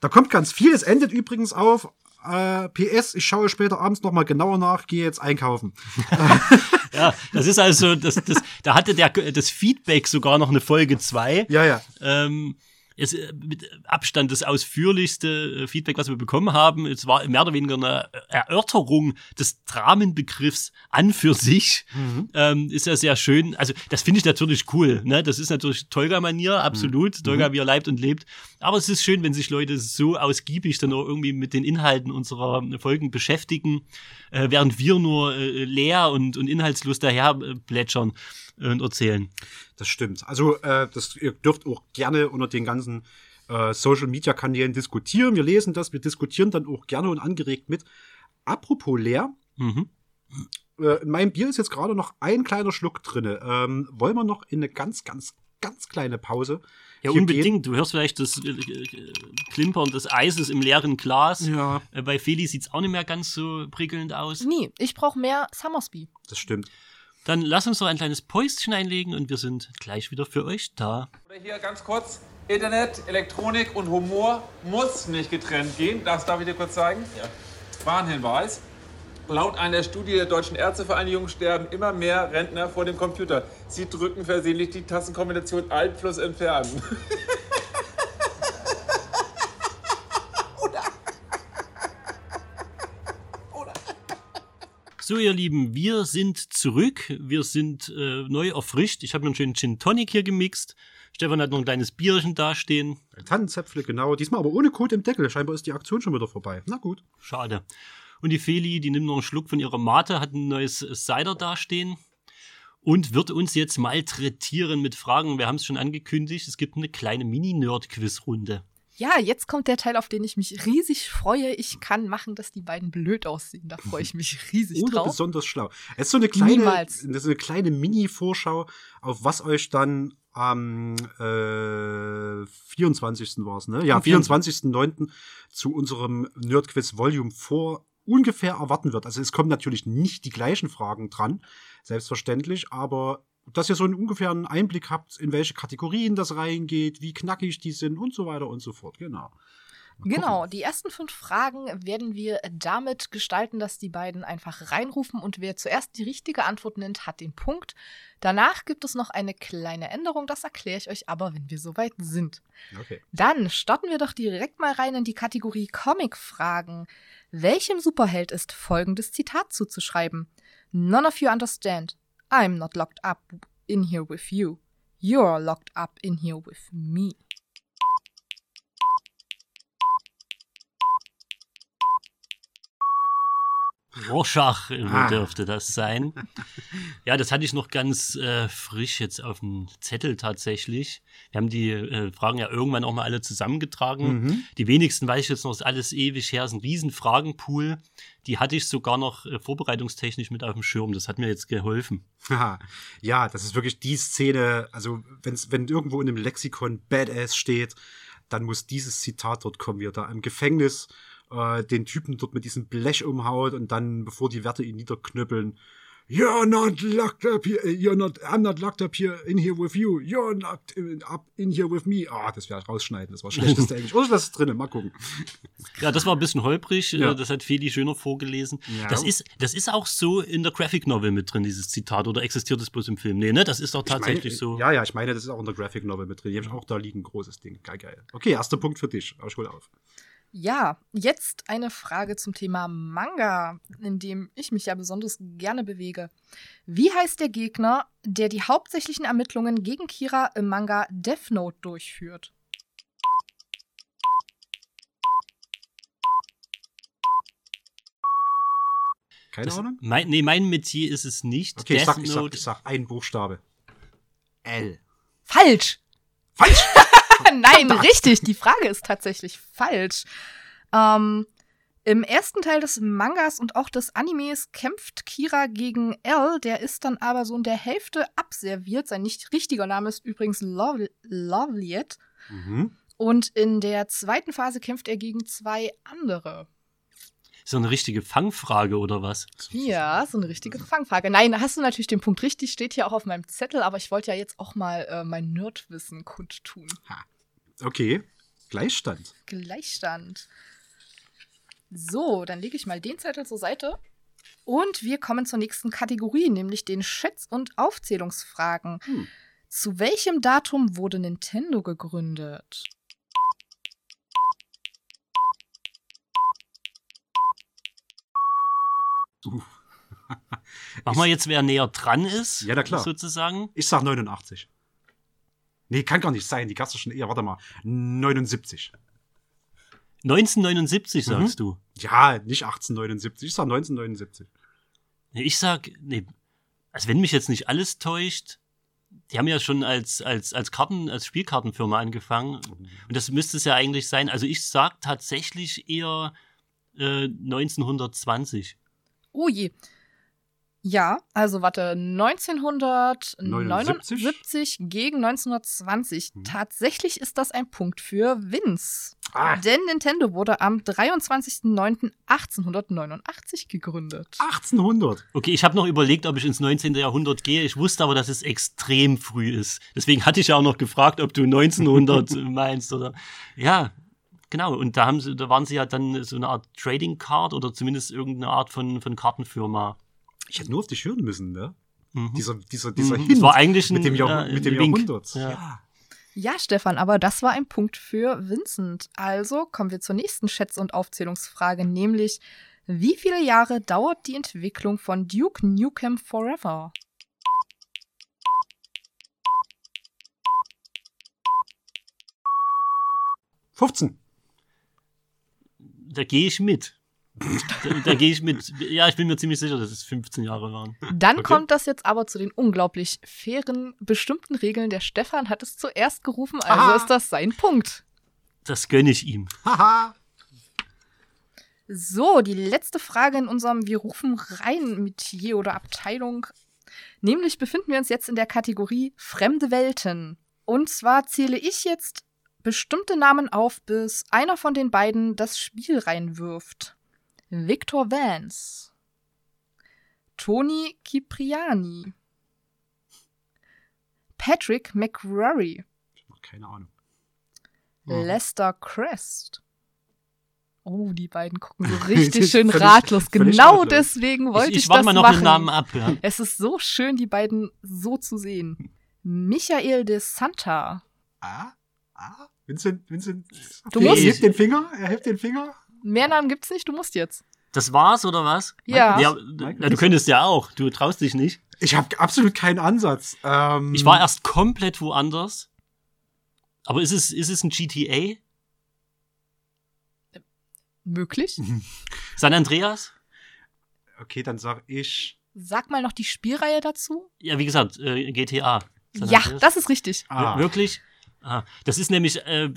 Da kommt ganz viel. Es endet übrigens auf äh, PS. Ich schaue später abends noch mal genauer nach. Gehe jetzt einkaufen. <laughs> Ja, das ist also, das, das, da hatte der, das Feedback sogar noch eine Folge 2. Ja, ja. Ähm, ist äh, mit Abstand das ausführlichste äh, Feedback, was wir bekommen haben. Es war mehr oder weniger eine Erörterung des Dramenbegriffs an für sich. Mhm. Ähm, ist ja sehr schön. Also, das finde ich natürlich cool. Ne? Das ist natürlich Tolga-Manier, absolut. Mhm. Tolga, wie er leibt und lebt. Aber es ist schön, wenn sich Leute so ausgiebig dann auch irgendwie mit den Inhalten unserer Folgen beschäftigen, äh, während wir nur äh, leer und, und inhaltslos daher äh, plätschern und erzählen. Das stimmt. Also äh, das, ihr dürft auch gerne unter den ganzen äh, Social-Media-Kanälen diskutieren. Wir lesen das, wir diskutieren dann auch gerne und angeregt mit. Apropos leer. Mhm. Äh, in meinem Bier ist jetzt gerade noch ein kleiner Schluck drin. Ähm, wollen wir noch in eine ganz, ganz, ganz kleine Pause? Ja, unbedingt. Gehen? Du hörst vielleicht das äh, äh, Klimpern des Eises im leeren Glas. Ja. Äh, bei Feli sieht es auch nicht mehr ganz so prickelnd aus. Nee, ich brauche mehr Summersby. Das stimmt. Dann lass uns noch ein kleines Päuschen einlegen und wir sind gleich wieder für euch da. Oder hier ganz kurz: Internet, Elektronik und Humor muss nicht getrennt gehen. Das darf ich dir kurz zeigen. Ja. Warnhinweis. Laut einer Studie der Deutschen Ärztevereinigung sterben immer mehr Rentner vor dem Computer. Sie drücken versehentlich die Tassenkombination Alt plus Entfernen. <laughs> So, ihr Lieben, wir sind zurück. Wir sind äh, neu erfrischt. Ich habe mir einen schönen Gin Tonic hier gemixt. Stefan hat noch ein kleines Bierchen dastehen. Tannenzäpfle, genau. Diesmal aber ohne Code im Deckel. Scheinbar ist die Aktion schon wieder vorbei. Na gut. Schade. Und die Feli, die nimmt noch einen Schluck von ihrer Mate, hat ein neues Cider dastehen und wird uns jetzt malträtieren mit Fragen. Wir haben es schon angekündigt, es gibt eine kleine Mini-Nerd-Quiz-Runde. Ja, jetzt kommt der Teil, auf den ich mich riesig freue. Ich kann machen, dass die beiden blöd aussehen. Da freue ich <laughs> mich riesig Oder drauf. besonders schlau. Es ist so eine kleine, Niemals. Das ist eine kleine Mini-Vorschau, auf was euch dann am äh, 24. war es, ne? Ja, 24.09. zu unserem Nerdquiz Volume 4 ungefähr erwarten wird. Also es kommen natürlich nicht die gleichen Fragen dran, selbstverständlich, aber dass ihr so einen ungefähren Einblick habt, in welche Kategorien das reingeht, wie knackig die sind und so weiter und so fort. Genau. Genau, die ersten fünf Fragen werden wir damit gestalten, dass die beiden einfach reinrufen und wer zuerst die richtige Antwort nennt, hat den Punkt. Danach gibt es noch eine kleine Änderung, das erkläre ich euch aber, wenn wir soweit sind. Okay. Dann starten wir doch direkt mal rein in die Kategorie Comic-Fragen. Welchem Superheld ist folgendes Zitat zuzuschreiben? None of you understand. I'm not locked up in here with you. You're locked up in here with me. Rorschach ah. dürfte das sein. <laughs> Ja, das hatte ich noch ganz äh, frisch jetzt auf dem Zettel tatsächlich. Wir haben die äh, Fragen ja irgendwann auch mal alle zusammengetragen. Mhm. Die wenigsten weiß ich jetzt noch, ist alles ewig her, ist ein riesen Fragenpool. Die hatte ich sogar noch äh, vorbereitungstechnisch mit auf dem Schirm. Das hat mir jetzt geholfen. ja, das ist wirklich die Szene, also wenn's, wenn irgendwo in einem Lexikon Badass steht, dann muss dieses Zitat dort kommen, wie er da im Gefängnis äh, den Typen dort mit diesem Blech umhaut und dann, bevor die Werte ihn niederknüppeln, You're not locked up here, you're not, I'm not locked up here in here with you, you're locked up in here with me. Ah, oh, das werde ich rausschneiden, das war schlechteste <laughs> Englisch. Oder das ist drinnen, mal gucken. Ja, das war ein bisschen holprig, ja. das hat Feli schöner vorgelesen. Ja. Das, ist, das ist auch so in der Graphic Novel mit drin, dieses Zitat, oder existiert das bloß im Film? Nee, ne, das ist doch tatsächlich meine, so. Ja, ja, ich meine, das ist auch in der Graphic Novel mit drin. Die habe ich auch da liegen, großes Ding. Geil, geil. Okay, erster Punkt für dich. Aber ich hol auf. Ja, jetzt eine Frage zum Thema Manga, in dem ich mich ja besonders gerne bewege. Wie heißt der Gegner, der die hauptsächlichen Ermittlungen gegen Kira im Manga Death Note durchführt? Keine das, Ahnung? Mein, nee, mein Metier ist es nicht. Okay, ich sag, ich, sag, ich sag ein Buchstabe. L. Falsch! Falsch! <laughs> Nein, richtig. Die Frage ist tatsächlich falsch. Ähm, Im ersten Teil des Mangas und auch des Animes kämpft Kira gegen L, der ist dann aber so in der Hälfte abserviert. Sein nicht richtiger Name ist übrigens Love Loveliet. Mhm. Und in der zweiten Phase kämpft er gegen zwei andere. So eine richtige Fangfrage oder was? Ja, so eine richtige Fangfrage. Nein, hast du natürlich den Punkt richtig, steht hier auch auf meinem Zettel, aber ich wollte ja jetzt auch mal äh, mein Nerdwissen kundtun. Ha. Okay, Gleichstand. Gleichstand. So, dann lege ich mal den Zettel zur Seite. Und wir kommen zur nächsten Kategorie, nämlich den Schätz- und Aufzählungsfragen. Hm. Zu welchem Datum wurde Nintendo gegründet? <laughs> Machen wir jetzt, wer näher dran ist. Ja, na klar. Sozusagen. Ich sag 89. Nee, kann gar nicht sein. Die Katze schon eher, warte mal. 79. 1979 sagst du. Ja, nicht 1879. Ich sag 1979. Nee, Ich sag, nee, also wenn mich jetzt nicht alles täuscht, die haben ja schon als, als, als Karten, als Spielkartenfirma angefangen. Und das müsste es ja eigentlich sein. Also ich sag tatsächlich eher äh, 1920. Oh je. Ja, also warte, 1979 gegen 1920. Hm. Tatsächlich ist das ein Punkt für Vince. Ah. Denn Nintendo wurde am 23.09.1889 gegründet. 1800. Okay, ich habe noch überlegt, ob ich ins 19. Jahrhundert gehe. Ich wusste aber, dass es extrem früh ist. Deswegen hatte ich ja auch noch gefragt, ob du 1900 <laughs> meinst oder. Ja, genau. Und da haben sie, da waren sie ja dann so eine Art Trading Card oder zumindest irgendeine Art von, von Kartenfirma. Ich hätte nur auf dich hören müssen, ne? Mhm. Dieser, dieser, dieser Mhm. Hint Das war eigentlich ein, mit dem, Jahr, ja, mit dem Wink. Jahrhundert. Ja. Ja, Stefan, aber das war ein Punkt für Vincent. Also kommen wir zur nächsten Schätz- und Aufzählungsfrage, nämlich wie viele Jahre dauert die Entwicklung von Duke Nukem Forever? 15. Da gehe ich mit. Da, da gehe ich mit. Ja, ich bin mir ziemlich sicher, dass es 15 Jahre waren. Dann Okay. kommt das jetzt aber zu den unglaublich fairen, bestimmten Regeln. Der Stefan hat es zuerst gerufen, also Aha. ist das sein Punkt. Das gönne ich ihm. Haha. So, die letzte Frage in unserem Wir rufen rein Metier oder Abteilung. Nämlich befinden wir uns jetzt in der Kategorie Fremde Welten. Und zwar zähle ich jetzt bestimmte Namen auf, bis einer von den beiden das Spiel reinwirft. Victor Vance. Tony Cipriani. Patrick McRory. Ich hab noch keine Ahnung. Mhm. Lester Crest. Oh, die beiden gucken so <laughs> richtig schön Völlig- ratlos. völlig Genau ratlos. deswegen wollte ich ich, ich warte das mal noch machen. den Namen ab. Ja. <laughs> Es ist so schön, die beiden so zu sehen. Michael de Santa. Ah? Ah? Vincent, Vincent. Du er musst- hebt den Finger, er hebt den Finger. Mehr Namen gibt's nicht, du musst jetzt. Das war's, oder was? Ja. ja Michael na, du könntest ja auch. Du traust dich nicht. Ich habe absolut keinen Ansatz. Ähm, Ich war erst komplett woanders. Aber ist es, ist es ein GTA? Möglich? <laughs> San Andreas? Okay, dann sag ich. Sag mal noch die Spielreihe dazu. Ja, wie gesagt, äh, GTA. San ja, Andreas? das ist richtig. Ah, Wir- Wirklich? Ah, das ist nämlich, äh,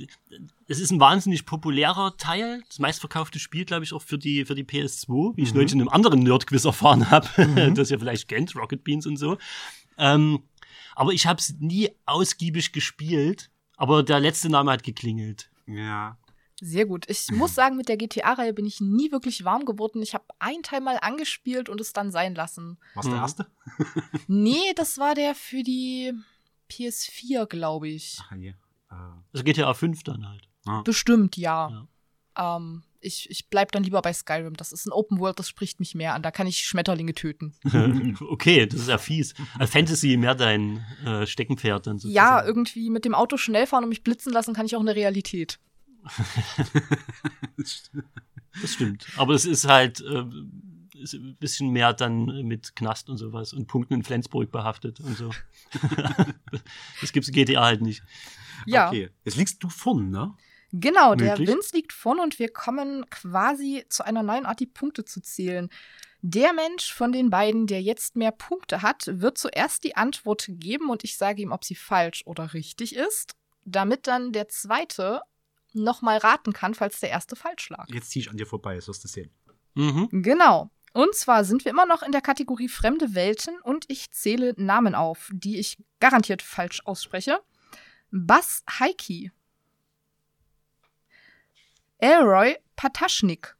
es ist ein wahnsinnig populärer Teil, das meistverkaufte Spiel, glaube ich, auch für die, für die PS2, wie ich Mhm. neulich in einem anderen Nerd-Quiz erfahren habe, <laughs> Mhm. das ihr vielleicht kennt, Rocket Beans und so. Ähm, aber ich habe es nie ausgiebig gespielt, aber der letzte Name hat geklingelt. Ja. Sehr gut. Ich muss <laughs> sagen, mit der GTA-Reihe bin ich nie wirklich warm geworden. Ich habe einen Teil mal angespielt und es dann sein lassen. Was der Mhm. erste? Nee, <laughs> das war der für die PS4, glaube ich. Ah, hier. Äh, Also GTA 5 dann halt. Bestimmt, ja. Ähm, ich, ich bleib dann lieber bei Skyrim. Das ist ein Open World, das spricht mich mehr an. Da kann ich Schmetterlinge töten. <laughs> okay, das ist ja fies. Äh, Fantasy mehr dein äh, Steckenpferd dann sozusagen. Ja, irgendwie mit dem Auto schnell fahren und mich blitzen lassen, kann ich auch in der Realität. <laughs> Das stimmt. Aber es ist halt äh, ist ein bisschen mehr dann mit Knast und sowas und Punkten in Flensburg behaftet und so. <laughs> das gibt's in GTA halt nicht. Ja, Okay. Jetzt liegst du vorn, ne? genau. Der Möglich. Vince liegt vorne und wir kommen quasi zu einer neuen Art, die Punkte zu zählen. Der Mensch von den beiden, der jetzt mehr Punkte hat, wird zuerst die Antwort geben und ich sage ihm, ob sie falsch oder richtig ist, damit dann der zweite nochmal raten kann, falls der erste falsch lag. Jetzt zieh ich an dir vorbei, das wirst du sehen. Mhm. Genau. Und zwar sind wir immer noch in der Kategorie fremde Welten und ich zähle Namen auf, die ich garantiert falsch ausspreche. Bas Heiki. Elroy Pataschnik.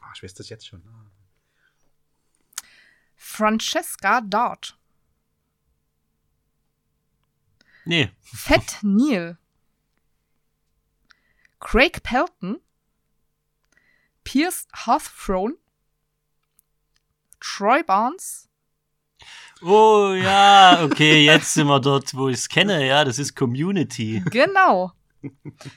Ah, ich weiß das jetzt schon. Francesca Dart. Nee. Fett <laughs> Neil. Craig Pelton. Pierce Hearthrone. Troy Barnes. Oh ja, okay, jetzt sind wir dort, wo ich es kenne, ja, das ist Community. Genau.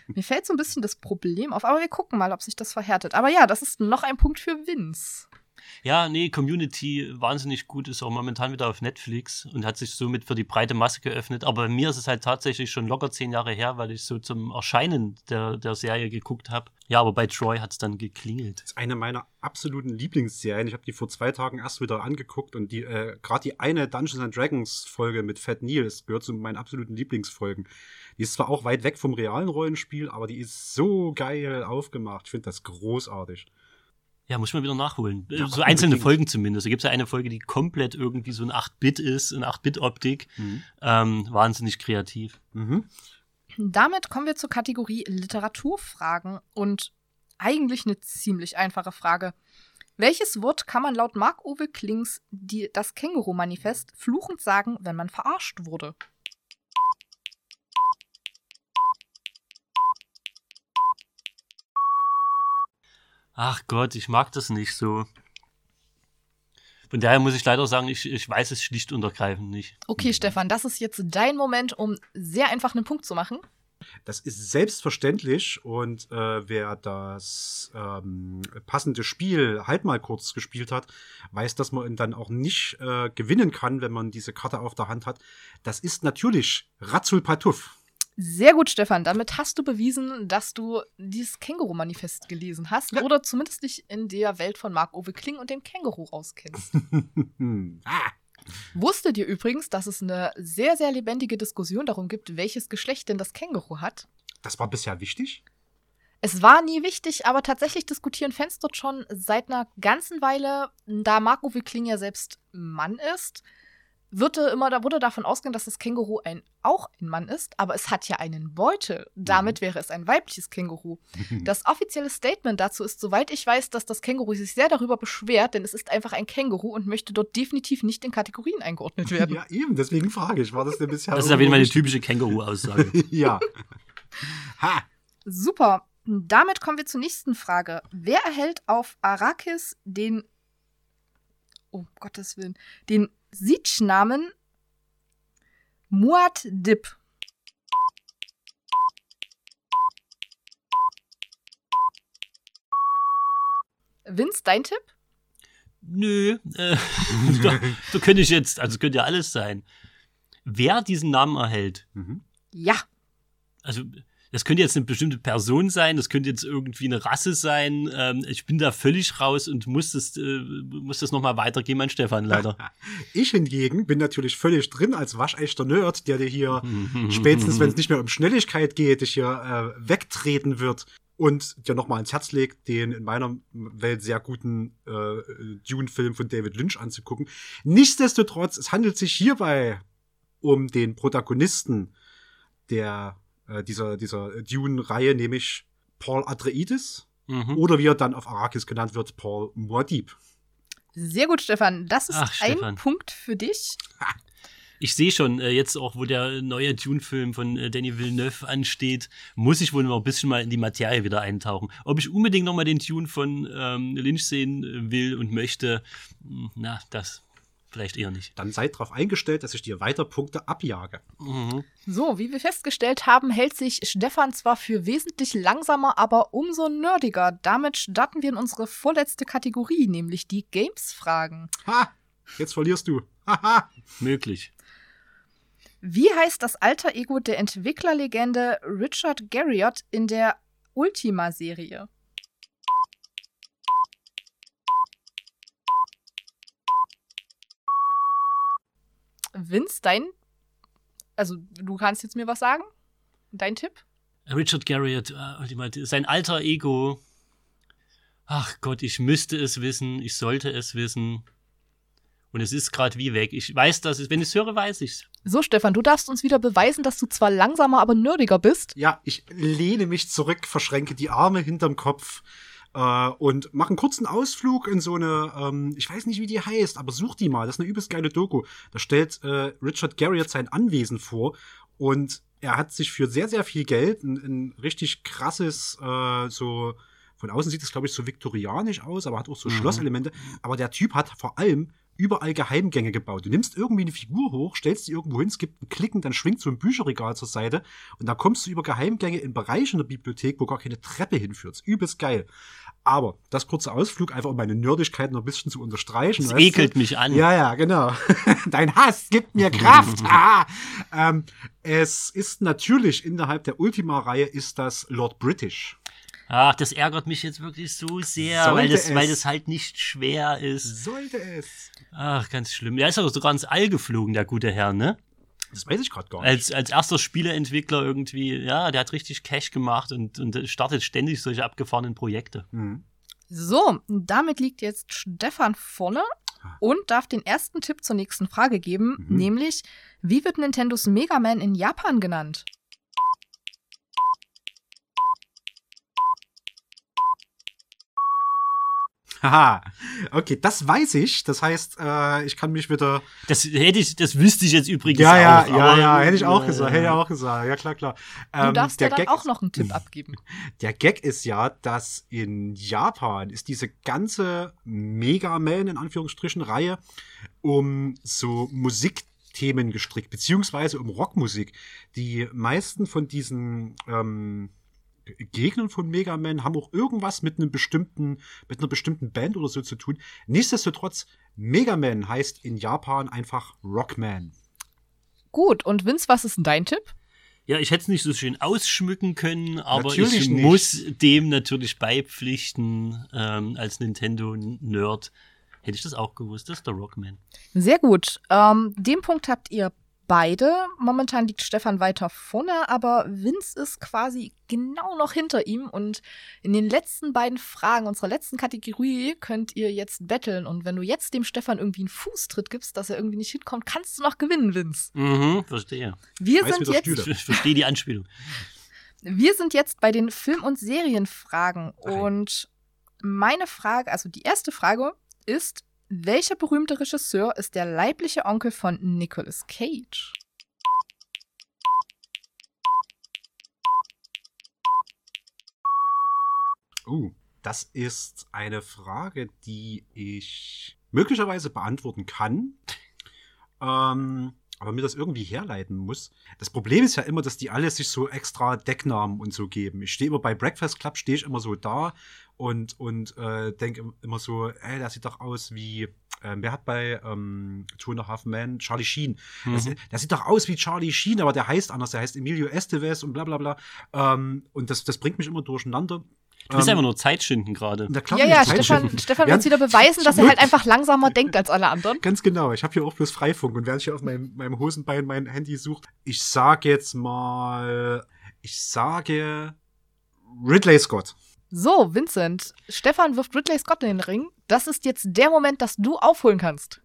Mir fällt so ein bisschen das Problem auf, aber wir gucken mal, ob sich das verhärtet. Aber ja, das ist noch ein Punkt für Vince. Ja, nee, Community wahnsinnig gut, ist auch momentan wieder auf Netflix und hat sich somit für die breite Masse geöffnet. Aber bei mir ist es halt tatsächlich schon locker zehn Jahre her, weil ich so zum Erscheinen der, der Serie geguckt habe. Ja, aber bei Troy hat es dann geklingelt. Das ist eine meiner absoluten Lieblingsserien. Ich habe die vor zwei Tagen erst wieder angeguckt und die äh, gerade die eine Dungeons and Dragons Folge mit Fat Neil, gehört zu meinen absoluten Lieblingsfolgen. Die ist zwar auch weit weg vom realen Rollenspiel, aber die ist so geil aufgemacht. Ich finde das großartig. Ja, muss ich mal wieder nachholen. Ja, so einzelne unbedingt. Folgen zumindest. Da gibt es ja eine Folge, die komplett irgendwie so ein 8-Bit ist, in 8-Bit-Optik. Mhm. Ähm, wahnsinnig kreativ. Mhm. Damit kommen wir zur Kategorie Literaturfragen und eigentlich eine ziemlich einfache Frage. Welches Wort kann man laut Marc-Uwe Klings die, das Känguru-Manifest fluchend sagen, wenn man verarscht wurde? Ach Gott, ich mag das nicht so. Von daher muss ich leider sagen, ich, ich weiß es schlicht und ergreifend nicht. Okay, Stefan, das ist jetzt dein Moment, um sehr einfach einen Punkt zu machen. Das ist selbstverständlich und äh, wer das ähm, passende Spiel halt mal kurz gespielt hat, weiß, dass man ihn dann auch nicht äh, gewinnen kann, wenn man diese Karte auf der Hand hat. Das ist natürlich Ratzul Patuff. Sehr gut, Stefan. Damit hast du bewiesen, dass du dieses Känguru-Manifest gelesen hast Ja. oder zumindest dich in der Welt von Marc-Uwe Kling und dem Känguru auskennst. <laughs> ah, Wusstet ihr übrigens, dass es eine sehr, sehr lebendige Diskussion darum gibt, welches Geschlecht denn das Känguru hat? das war bisher wichtig. Es war nie wichtig, aber tatsächlich diskutieren Fans dort schon seit einer ganzen Weile, da Marc-Uwe Kling ja selbst Mann ist, wird er immer, da wurde davon ausgegangen, dass das Känguru ein, auch ein Mann ist, aber es hat ja einen Beutel. Damit wäre es ein weibliches Känguru. <laughs> Das offizielle Statement dazu ist, soweit ich weiß, dass das Känguru sich sehr darüber beschwert, denn es ist einfach ein Känguru und möchte dort definitiv nicht in Kategorien eingeordnet <laughs> werden. ja, eben, deswegen frage ich, war das denn bisher Das ist auf jeden Fall eine typische Känguru-Aussage. <laughs> Ja. Ha, Super. Damit kommen wir zur nächsten Frage. Wer erhält auf Arrakis den, oh Gottes Willen, den Siege-Namen Muad'Dib? Vince, dein Tipp? Nö, äh, <laughs> da, da könnte ich jetzt, also könnte ja alles sein. Wer diesen Namen erhält, Mhm. Ja. also das könnte jetzt eine bestimmte Person sein, das könnte jetzt irgendwie eine Rasse sein. Ähm, ich bin da völlig raus und muss das, äh, muss das nochmal weitergeben an Stefan, leider. <laughs> Ich hingegen bin natürlich völlig drin als waschechter Nerd, der dir hier <laughs> spätestens, wenn es nicht mehr um Schnelligkeit geht, dich hier äh, wegtreten wird und dir nochmal ins Herz legt, den in meiner Welt sehr guten äh, Dune-Film von David Lynch anzugucken. Nichtsdestotrotz, es handelt sich hierbei um den Protagonisten der äh, dieser, dieser Dune-Reihe, nämlich Paul Atreides Mhm. oder wie er dann auf Arrakis genannt wird, Paul Muad'Dib. Sehr gut, Stefan. Das ist Ach, ein Stefan. Punkt für dich. <laughs> Ich sehe schon, äh, jetzt auch, wo der neue Dune-Film von äh, Danny Villeneuve ansteht, muss ich wohl noch ein bisschen mal in die Materie wieder eintauchen. Ob ich unbedingt noch mal den Dune von ähm, Lynch sehen will und möchte, mh, na, das vielleicht eher nicht. Dann seid darauf eingestellt, dass ich dir weiter Punkte abjage. Mhm. So, wie wir festgestellt haben, hält sich Stefan zwar für wesentlich langsamer, aber umso nerdiger. Damit starten wir in unsere vorletzte Kategorie, nämlich die Games-Fragen. Ha! Jetzt verlierst du. Haha! Möglich. Wie heißt das alter Ego der Entwicklerlegende Richard Garriott in der Ultima-Serie? Vince, dein. Also, du kannst jetzt mir was sagen? Dein Tipp? Richard Garriott, äh, sein alter Ego. Ach Gott, ich müsste es wissen, ich sollte es wissen. Und es ist gerade wie weg. Ich weiß, dass es, wenn ich es höre, weiß ich's. So, Stefan, du darfst uns wieder beweisen, dass du zwar langsamer, aber nerdiger bist. Ja, ich lehne mich zurück, verschränke die Arme hinterm Kopf äh, und mache einen kurzen Ausflug in so eine, ähm, ich weiß nicht, wie die heißt, aber such die mal. Das ist eine übelst geile Doku. Da stellt äh, Richard Garriott sein Anwesen vor und er hat sich für sehr, sehr viel Geld ein, ein richtig krasses, äh, so von außen sieht es, glaube ich, so viktorianisch aus, aber hat auch so Mhm. Schlosselemente. Aber der Typ hat vor allem überall Geheimgänge gebaut. Du nimmst irgendwie eine Figur hoch, stellst sie irgendwo hin, es gibt einen Klicken, dann schwingt so ein Bücherregal zur Seite und dann kommst du über Geheimgänge in Bereiche in der Bibliothek, wo gar keine Treppe hinführt. Übelst geil. Aber das kurze Ausflug, einfach um meine Nerdigkeit noch ein bisschen zu unterstreichen. Das weißt du? ekelt mich an. Ja, ja, genau. <laughs> Dein Hass gibt mir Kraft. <laughs> ah. ähm, es ist natürlich innerhalb der Ultima-Reihe ist das Lord British. Ach, das ärgert mich jetzt wirklich so sehr, Sollte weil das, es. weil das halt nicht schwer ist. Sollte es. Ach, ganz schlimm. Der ist aber sogar ins All geflogen, der gute Herr, ne? Das weiß ich gerade gar nicht. Als, als erster Spieleentwickler irgendwie, ja, der hat richtig Cash gemacht und, und startet ständig solche abgefahrenen Projekte. Mhm. So, damit liegt jetzt Stefan vorne und darf den ersten Tipp zur nächsten Frage geben, Mhm. nämlich, wie wird Nintendos Mega Man in Japan genannt? <laughs> Haha. Okay, das weiß ich. Das heißt, äh, ich kann mich wieder. Das hätte ich, das wüsste ich jetzt übrigens Ja, ja, auch. ja, ja, hätte ich auch gesagt, hätte ich auch gesagt. Ja, klar, klar. Du Ähm, darfst der ja dann Gag auch noch einen Tipp abgeben. <laughs> Der Gag ist ja, dass in Japan ist diese ganze Mega Man in Anführungsstrichen Reihe um so Musikthemen gestrickt, beziehungsweise um Rockmusik. Die meisten von diesen ähm, Gegnern von Mega Man haben auch irgendwas mit einem bestimmten, mit einer bestimmten Band oder so zu tun. Nichtsdestotrotz, Mega Man heißt in Japan einfach Rockman. Gut, und Vince, was ist denn dein Tipp? Ja, ich hätte es nicht so schön ausschmücken können, aber Natürlich ich nicht. muss dem natürlich beipflichten. Ähm, als Nintendo-Nerd hätte ich das auch gewusst. Das ist der Rockman. Sehr gut. Ähm, den Punkt habt ihr beide. Momentan liegt Stefan weiter vorne, aber Vince ist quasi genau noch hinter ihm. Und in den letzten beiden Fragen unserer letzten Kategorie könnt ihr jetzt betteln. Und wenn du jetzt dem Stefan irgendwie einen Fußtritt gibst, dass er irgendwie nicht hinkommt, kannst du noch gewinnen, Vince. Mhm, verstehe. Wir Weiß sind jetzt Stühle. Ich, ich verstehe die Anspielung. Wir sind jetzt bei den Film- und Serienfragen. Ja. Und meine Frage, also die erste Frage ist, welcher berühmte Regisseur ist der leibliche Onkel von Nicolas Cage? Uh, das ist eine Frage, die ich möglicherweise beantworten kann, ähm, aber mir das irgendwie herleiten muss. Das Problem ist ja immer, dass die alle sich so extra Decknamen und so geben. Ich stehe immer bei Breakfast Club, stehe ich immer so da und, und äh, denke immer so, ey, der sieht doch aus wie, ähm, wer hat bei ähm, Two and a Half Men Charlie Sheen? Das, Mhm. der sieht doch aus wie Charlie Sheen, aber der heißt anders, der heißt Emilio Estevez und bla bla bla. Ähm, und das, das bringt mich immer durcheinander. Du bist Ähm, einfach nur Zeitschinden gerade. ja, ja, Stefan. Stefan Ja, wird wieder beweisen, dass er halt einfach langsamer denkt als alle anderen. Ganz genau. Ich habe hier auch bloß Freifunk und während ich hier auf meinem, meinem Hosenbein mein Handy sucht, ich sage jetzt mal, ich sage Ridley Scott. So, Vincent, Stefan wirft Ridley Scott in den Ring. Das ist jetzt der Moment, dass du aufholen kannst.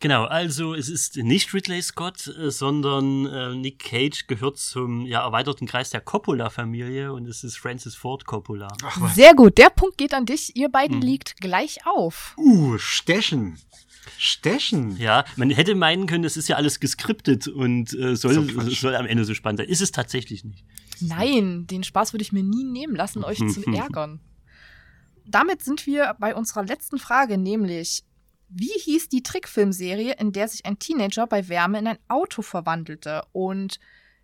Genau, also es ist nicht Ridley Scott, äh, sondern äh, Nick Cage gehört zum ja, erweiterten Kreis der Coppola-Familie und es ist Francis Ford Coppola. Ach was. Sehr gut, der Punkt geht an dich. Ihr beiden Mhm. liegt gleich auf. Uh, Stechen. Stechen. Ja, man hätte meinen können, das ist ja alles geskriptet und äh, soll, So soll am Ende so spannend sein. Ist es tatsächlich nicht. Nein, den Spaß würde ich mir nie nehmen lassen, euch zu <laughs> ärgern. Damit sind wir bei unserer letzten Frage, nämlich, wie hieß die Trickfilmserie, in der sich ein Teenager bei Wärme in ein Auto verwandelte? Und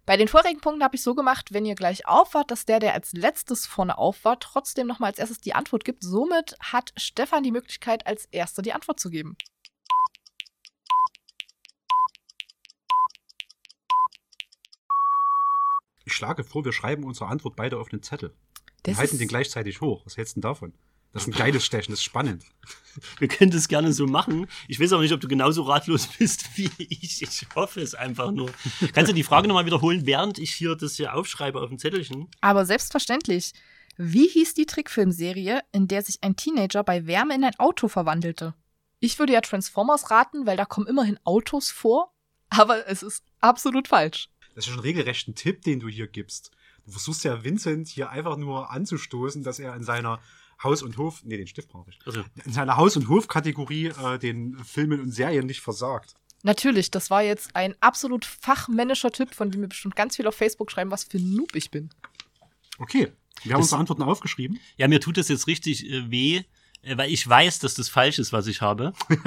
bei den vorigen Punkten habe ich so gemacht, wenn ihr gleich aufwart, dass der, der als letztes vorne aufwart, trotzdem nochmal als erstes die Antwort gibt. Somit hat Stefan die Möglichkeit, als erster die Antwort zu geben. Ich schlage vor, wir schreiben unsere Antwort beide auf einen Zettel. Wir halten den gleichzeitig hoch. Was hältst du denn davon? Das ist ein geiles Stechen, das ist spannend. <laughs> Wir können das gerne so machen. Ich weiß aber nicht, ob du genauso ratlos <laughs> bist wie ich. Ich hoffe es einfach nur. Kannst du die Frage nochmal wiederholen, während ich hier das hier aufschreibe auf dem Zettelchen? Aber selbstverständlich. Wie hieß die Trickfilmserie, in der sich ein Teenager bei Wärme in ein Auto verwandelte? Ich würde ja Transformers raten, weil da kommen immerhin Autos vor, aber es ist absolut falsch. Das ist schon regelrecht ein Tipp, den du hier gibst. Du versuchst ja Vincent hier einfach nur anzustoßen, dass er in seiner Haus- und Hof, nee, den Stift brauche ich, Also, in seiner Haus- und Hof-Kategorie äh, den Filmen und Serien nicht versagt. Natürlich, das war jetzt ein absolut fachmännischer Tipp, von dem mir bestimmt ganz viel auf Facebook schreiben, was für ein Noob ich bin. Okay, wir haben Das- unsere Antworten aufgeschrieben. ja, mir tut das jetzt richtig äh, weh, weil ich weiß, dass das falsch ist, was ich habe. <laughs>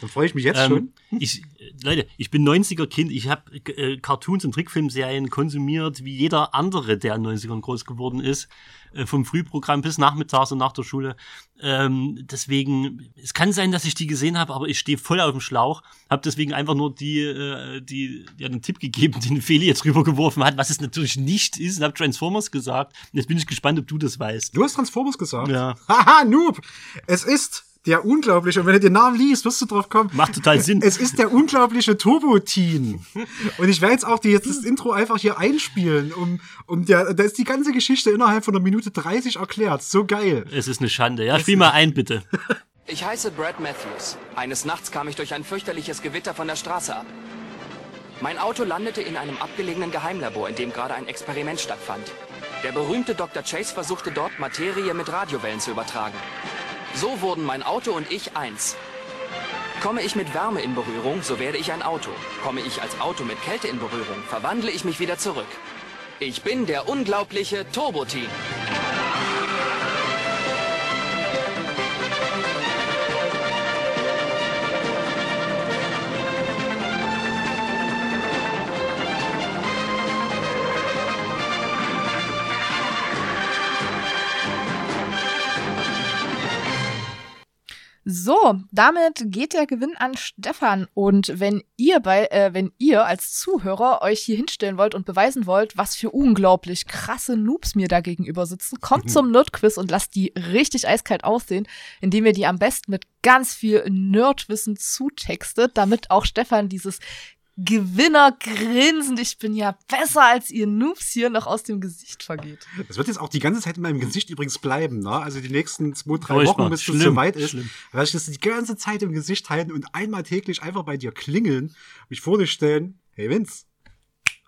Dann freue ich mich jetzt Ähm, schon. <laughs> ich, äh, Leute, ich bin 90er Kind. Ich habe äh, Cartoons und Trickfilmserien konsumiert, wie jeder andere, der in den 90ern groß geworden ist. Äh, vom Frühprogramm bis nachmittags und nach der Schule. Ähm, deswegen, es kann sein, dass ich die gesehen habe, aber ich stehe voll auf dem Schlauch. Habe deswegen einfach nur die, äh, die, ja, den Tipp gegeben, <laughs> den Feli jetzt rübergeworfen hat, was es natürlich nicht ist. Und habe Transformers gesagt. Und jetzt bin ich gespannt, ob du das weißt. Du hast Transformers gesagt. Ja. Haha, Noob. Es ist der unglaubliche, und wenn du den Namen liest, wirst du drauf kommen. Macht total Sinn. Es ist der unglaubliche Turbo-Teen. Und ich werde jetzt auch die, jetzt das Intro einfach hier einspielen, um, um der, da ist die ganze Geschichte innerhalb von einer Minute 30 erklärt. So geil. Es ist eine Schande. Ja, spiel mal ein, bitte. <laughs> Ich heiße Brad Matthews. Eines Nachts kam ich durch ein fürchterliches Gewitter von der Straße ab. Mein Auto landete in einem abgelegenen Geheimlabor, in dem gerade ein Experiment stattfand. Der berühmte Dr. Chase versuchte dort Materie mit Radiowellen zu übertragen. So wurden mein Auto und ich eins. Komme ich mit Wärme in Berührung, so werde ich ein Auto. Komme ich als Auto mit Kälte in Berührung, verwandle ich mich wieder zurück. Ich bin der unglaubliche Turbo-Teen. So, damit geht der Gewinn an Stefan. Und wenn ihr bei, äh, wenn ihr als Zuhörer euch hier hinstellen wollt und beweisen wollt, was für unglaublich krasse Noobs mir da gegenüber sitzen, kommt zum Nerdquiz und lasst die richtig eiskalt aussehen, indem ihr die am besten mit ganz viel Nerdwissen zutextet, damit auch Stefan dieses Gewinnergrinsen, ich bin ja besser als ihr Noobs hier, noch aus dem Gesicht vergeht. Das wird jetzt auch die ganze Zeit in meinem Gesicht übrigens bleiben, ne? Also die nächsten zwei, drei Furchtbar. Wochen, bis es Schlimm. soweit ist, Schlimm. werde ich das die ganze Zeit im Gesicht halten und einmal täglich einfach bei dir klingeln, mich vor dir stellen, hey Vince,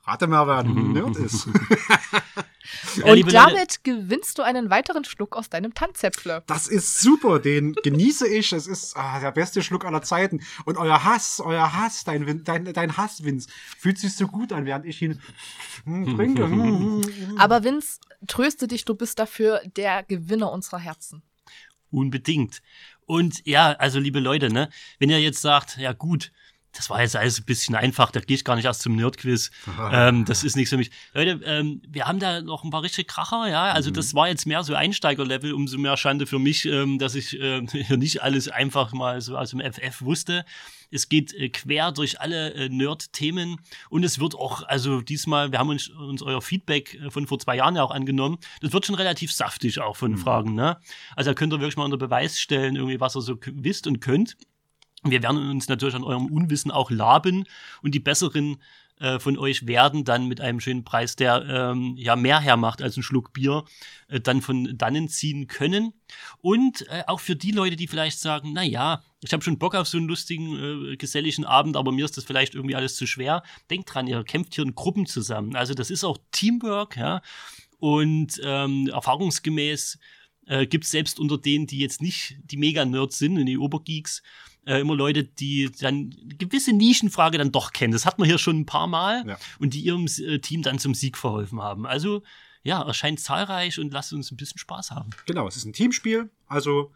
rate mal, wer ein Nerd ist. <laughs> Ja, und Leute, damit gewinnst du einen weiteren Schluck aus deinem Tanzäpfle. Das ist super, den genieße ich. Das ist ah, der beste Schluck aller Zeiten. Und euer Hass, euer Hass, dein, dein, dein Hass, Vince, fühlt sich so gut an, während ich ihn hm, trinke. Hm, hm. Aber Vince, tröste dich, du bist dafür der Gewinner unserer Herzen. Unbedingt. Und ja, also liebe Leute, ne, wenn ihr jetzt sagt, ja gut, das war jetzt alles ein bisschen einfach, da gehe ich gar nicht erst zum Nerdquiz. <laughs> ähm, das ist nichts für mich. Leute, ähm, wir haben da noch ein paar richtige Kracher, ja. Also das war jetzt mehr so Einsteigerlevel, umso mehr Schande für mich, ähm, dass ich <laughs> hier nicht alles einfach mal so aus dem FF wusste. Es geht äh, quer durch alle äh, Nerd-Themen und es wird auch, also diesmal, wir haben uns, uns euer Feedback äh, von vor zwei Jahren ja auch angenommen. Das wird schon relativ saftig auch von Fragen, ne? Also da könnt ihr wirklich mal unter Beweis stellen, irgendwie, was ihr so wisst und könnt. Wir werden uns natürlich an eurem Unwissen auch laben und die besseren äh, von euch werden dann mit einem schönen Preis, der ähm, ja mehr hermacht als ein Schluck Bier, äh, dann von dannen ziehen können. Und äh, auch für die Leute, die vielleicht sagen, na ja, ich habe schon Bock auf so einen lustigen, äh, geselligen Abend, aber mir ist das vielleicht irgendwie alles zu schwer. Denkt dran, ihr kämpft hier in Gruppen zusammen. Also das ist auch Teamwork, ja. Und ähm, erfahrungsgemäß äh, gibt es selbst unter denen, die jetzt nicht die Mega-Nerds sind, die Obergeeks, äh, immer Leute, die dann eine gewisse Nischenfrage dann doch kennen. Das hat man hier schon ein paar Mal Ja. und die ihrem äh, Team dann zum Sieg verholfen haben. Also ja, erscheint zahlreich und lasst uns ein bisschen Spaß haben. Genau, es ist ein Teamspiel. Also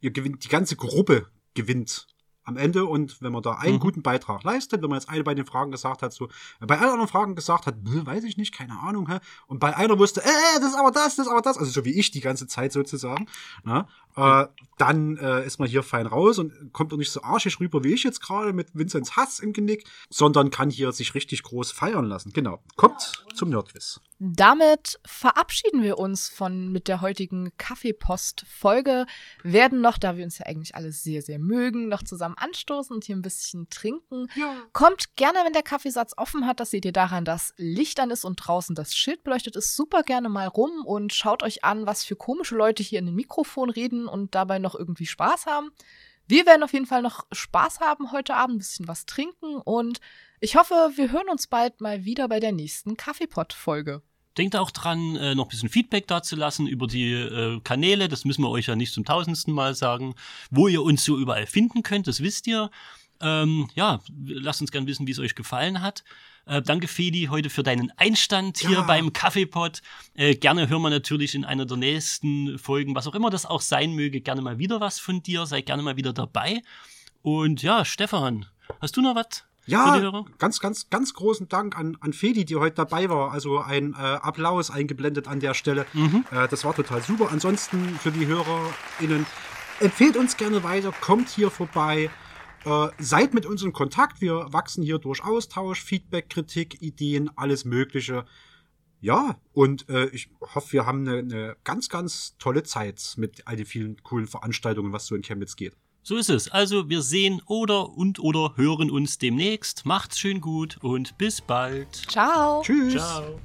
ihr gewinnt, die ganze Gruppe gewinnt am Ende und wenn man da einen Mhm. guten Beitrag leistet, wenn man jetzt eine bei den Fragen gesagt hat, so, bei allen anderen Fragen gesagt hat, "Nö, weiß ich nicht, keine Ahnung, hä? und bei einer wusste, äh, das ist aber das, das ist aber das, also so wie ich die ganze Zeit sozusagen, ne? Äh, dann äh, ist man hier fein raus und kommt auch nicht so arschig rüber wie ich jetzt gerade mit Vinzenz Hass im Genick, sondern kann hier sich richtig groß feiern lassen. Genau, kommt zum Nerdquiz. Damit verabschieden wir uns von mit der heutigen Kaffeepost-Folge. Werden noch, da wir uns ja eigentlich alle sehr, sehr mögen, noch zusammen anstoßen und hier ein bisschen trinken. Kommt gerne, wenn der Kaffeesatz offen hat. Das seht ihr daran, dass Licht an ist und draußen das Schild beleuchtet ist. Super gerne mal rum und schaut euch an, was für komische Leute hier in den Mikrofon reden und dabei noch irgendwie Spaß haben. Wir werden auf jeden Fall noch Spaß haben heute Abend, ein bisschen was trinken und ich hoffe, wir hören uns bald mal wieder bei der nächsten Kaffeepott-Folge. Denkt auch dran, äh, noch ein bisschen Feedback dazulassen über die äh, Kanäle. Das müssen wir euch ja nicht zum tausendsten Mal sagen. Wo ihr uns so überall finden könnt, das wisst ihr. Ähm, ja, lasst uns gerne wissen, wie es euch gefallen hat. Äh, danke, Feli, heute für deinen Einstand hier Ja. beim Kaffeepot. Äh, gerne hören wir natürlich in einer der nächsten Folgen, was auch immer das auch sein möge, gerne mal wieder was von dir. Sei gerne mal wieder dabei. Und ja, Stefan, hast du noch was? für die Ja, ganz, ganz, ganz großen Dank an, an Fedi, die heute dabei war. Also ein äh, Applaus eingeblendet an der Stelle. Mhm. Äh, das war total super. Ansonsten für die HörerInnen, empfehlt uns gerne weiter, kommt hier vorbei. Äh, seid mit uns in Kontakt. Wir wachsen hier durch Austausch, Feedback, Kritik, Ideen, alles Mögliche. Ja, und äh, ich hoffe, wir haben eine, eine ganz, ganz tolle Zeit mit all den vielen coolen Veranstaltungen, was so in Chemnitz geht. So ist es. Also wir sehen oder und oder hören uns demnächst. Macht's schön gut und bis bald. Ciao. Tschüss. Ciao.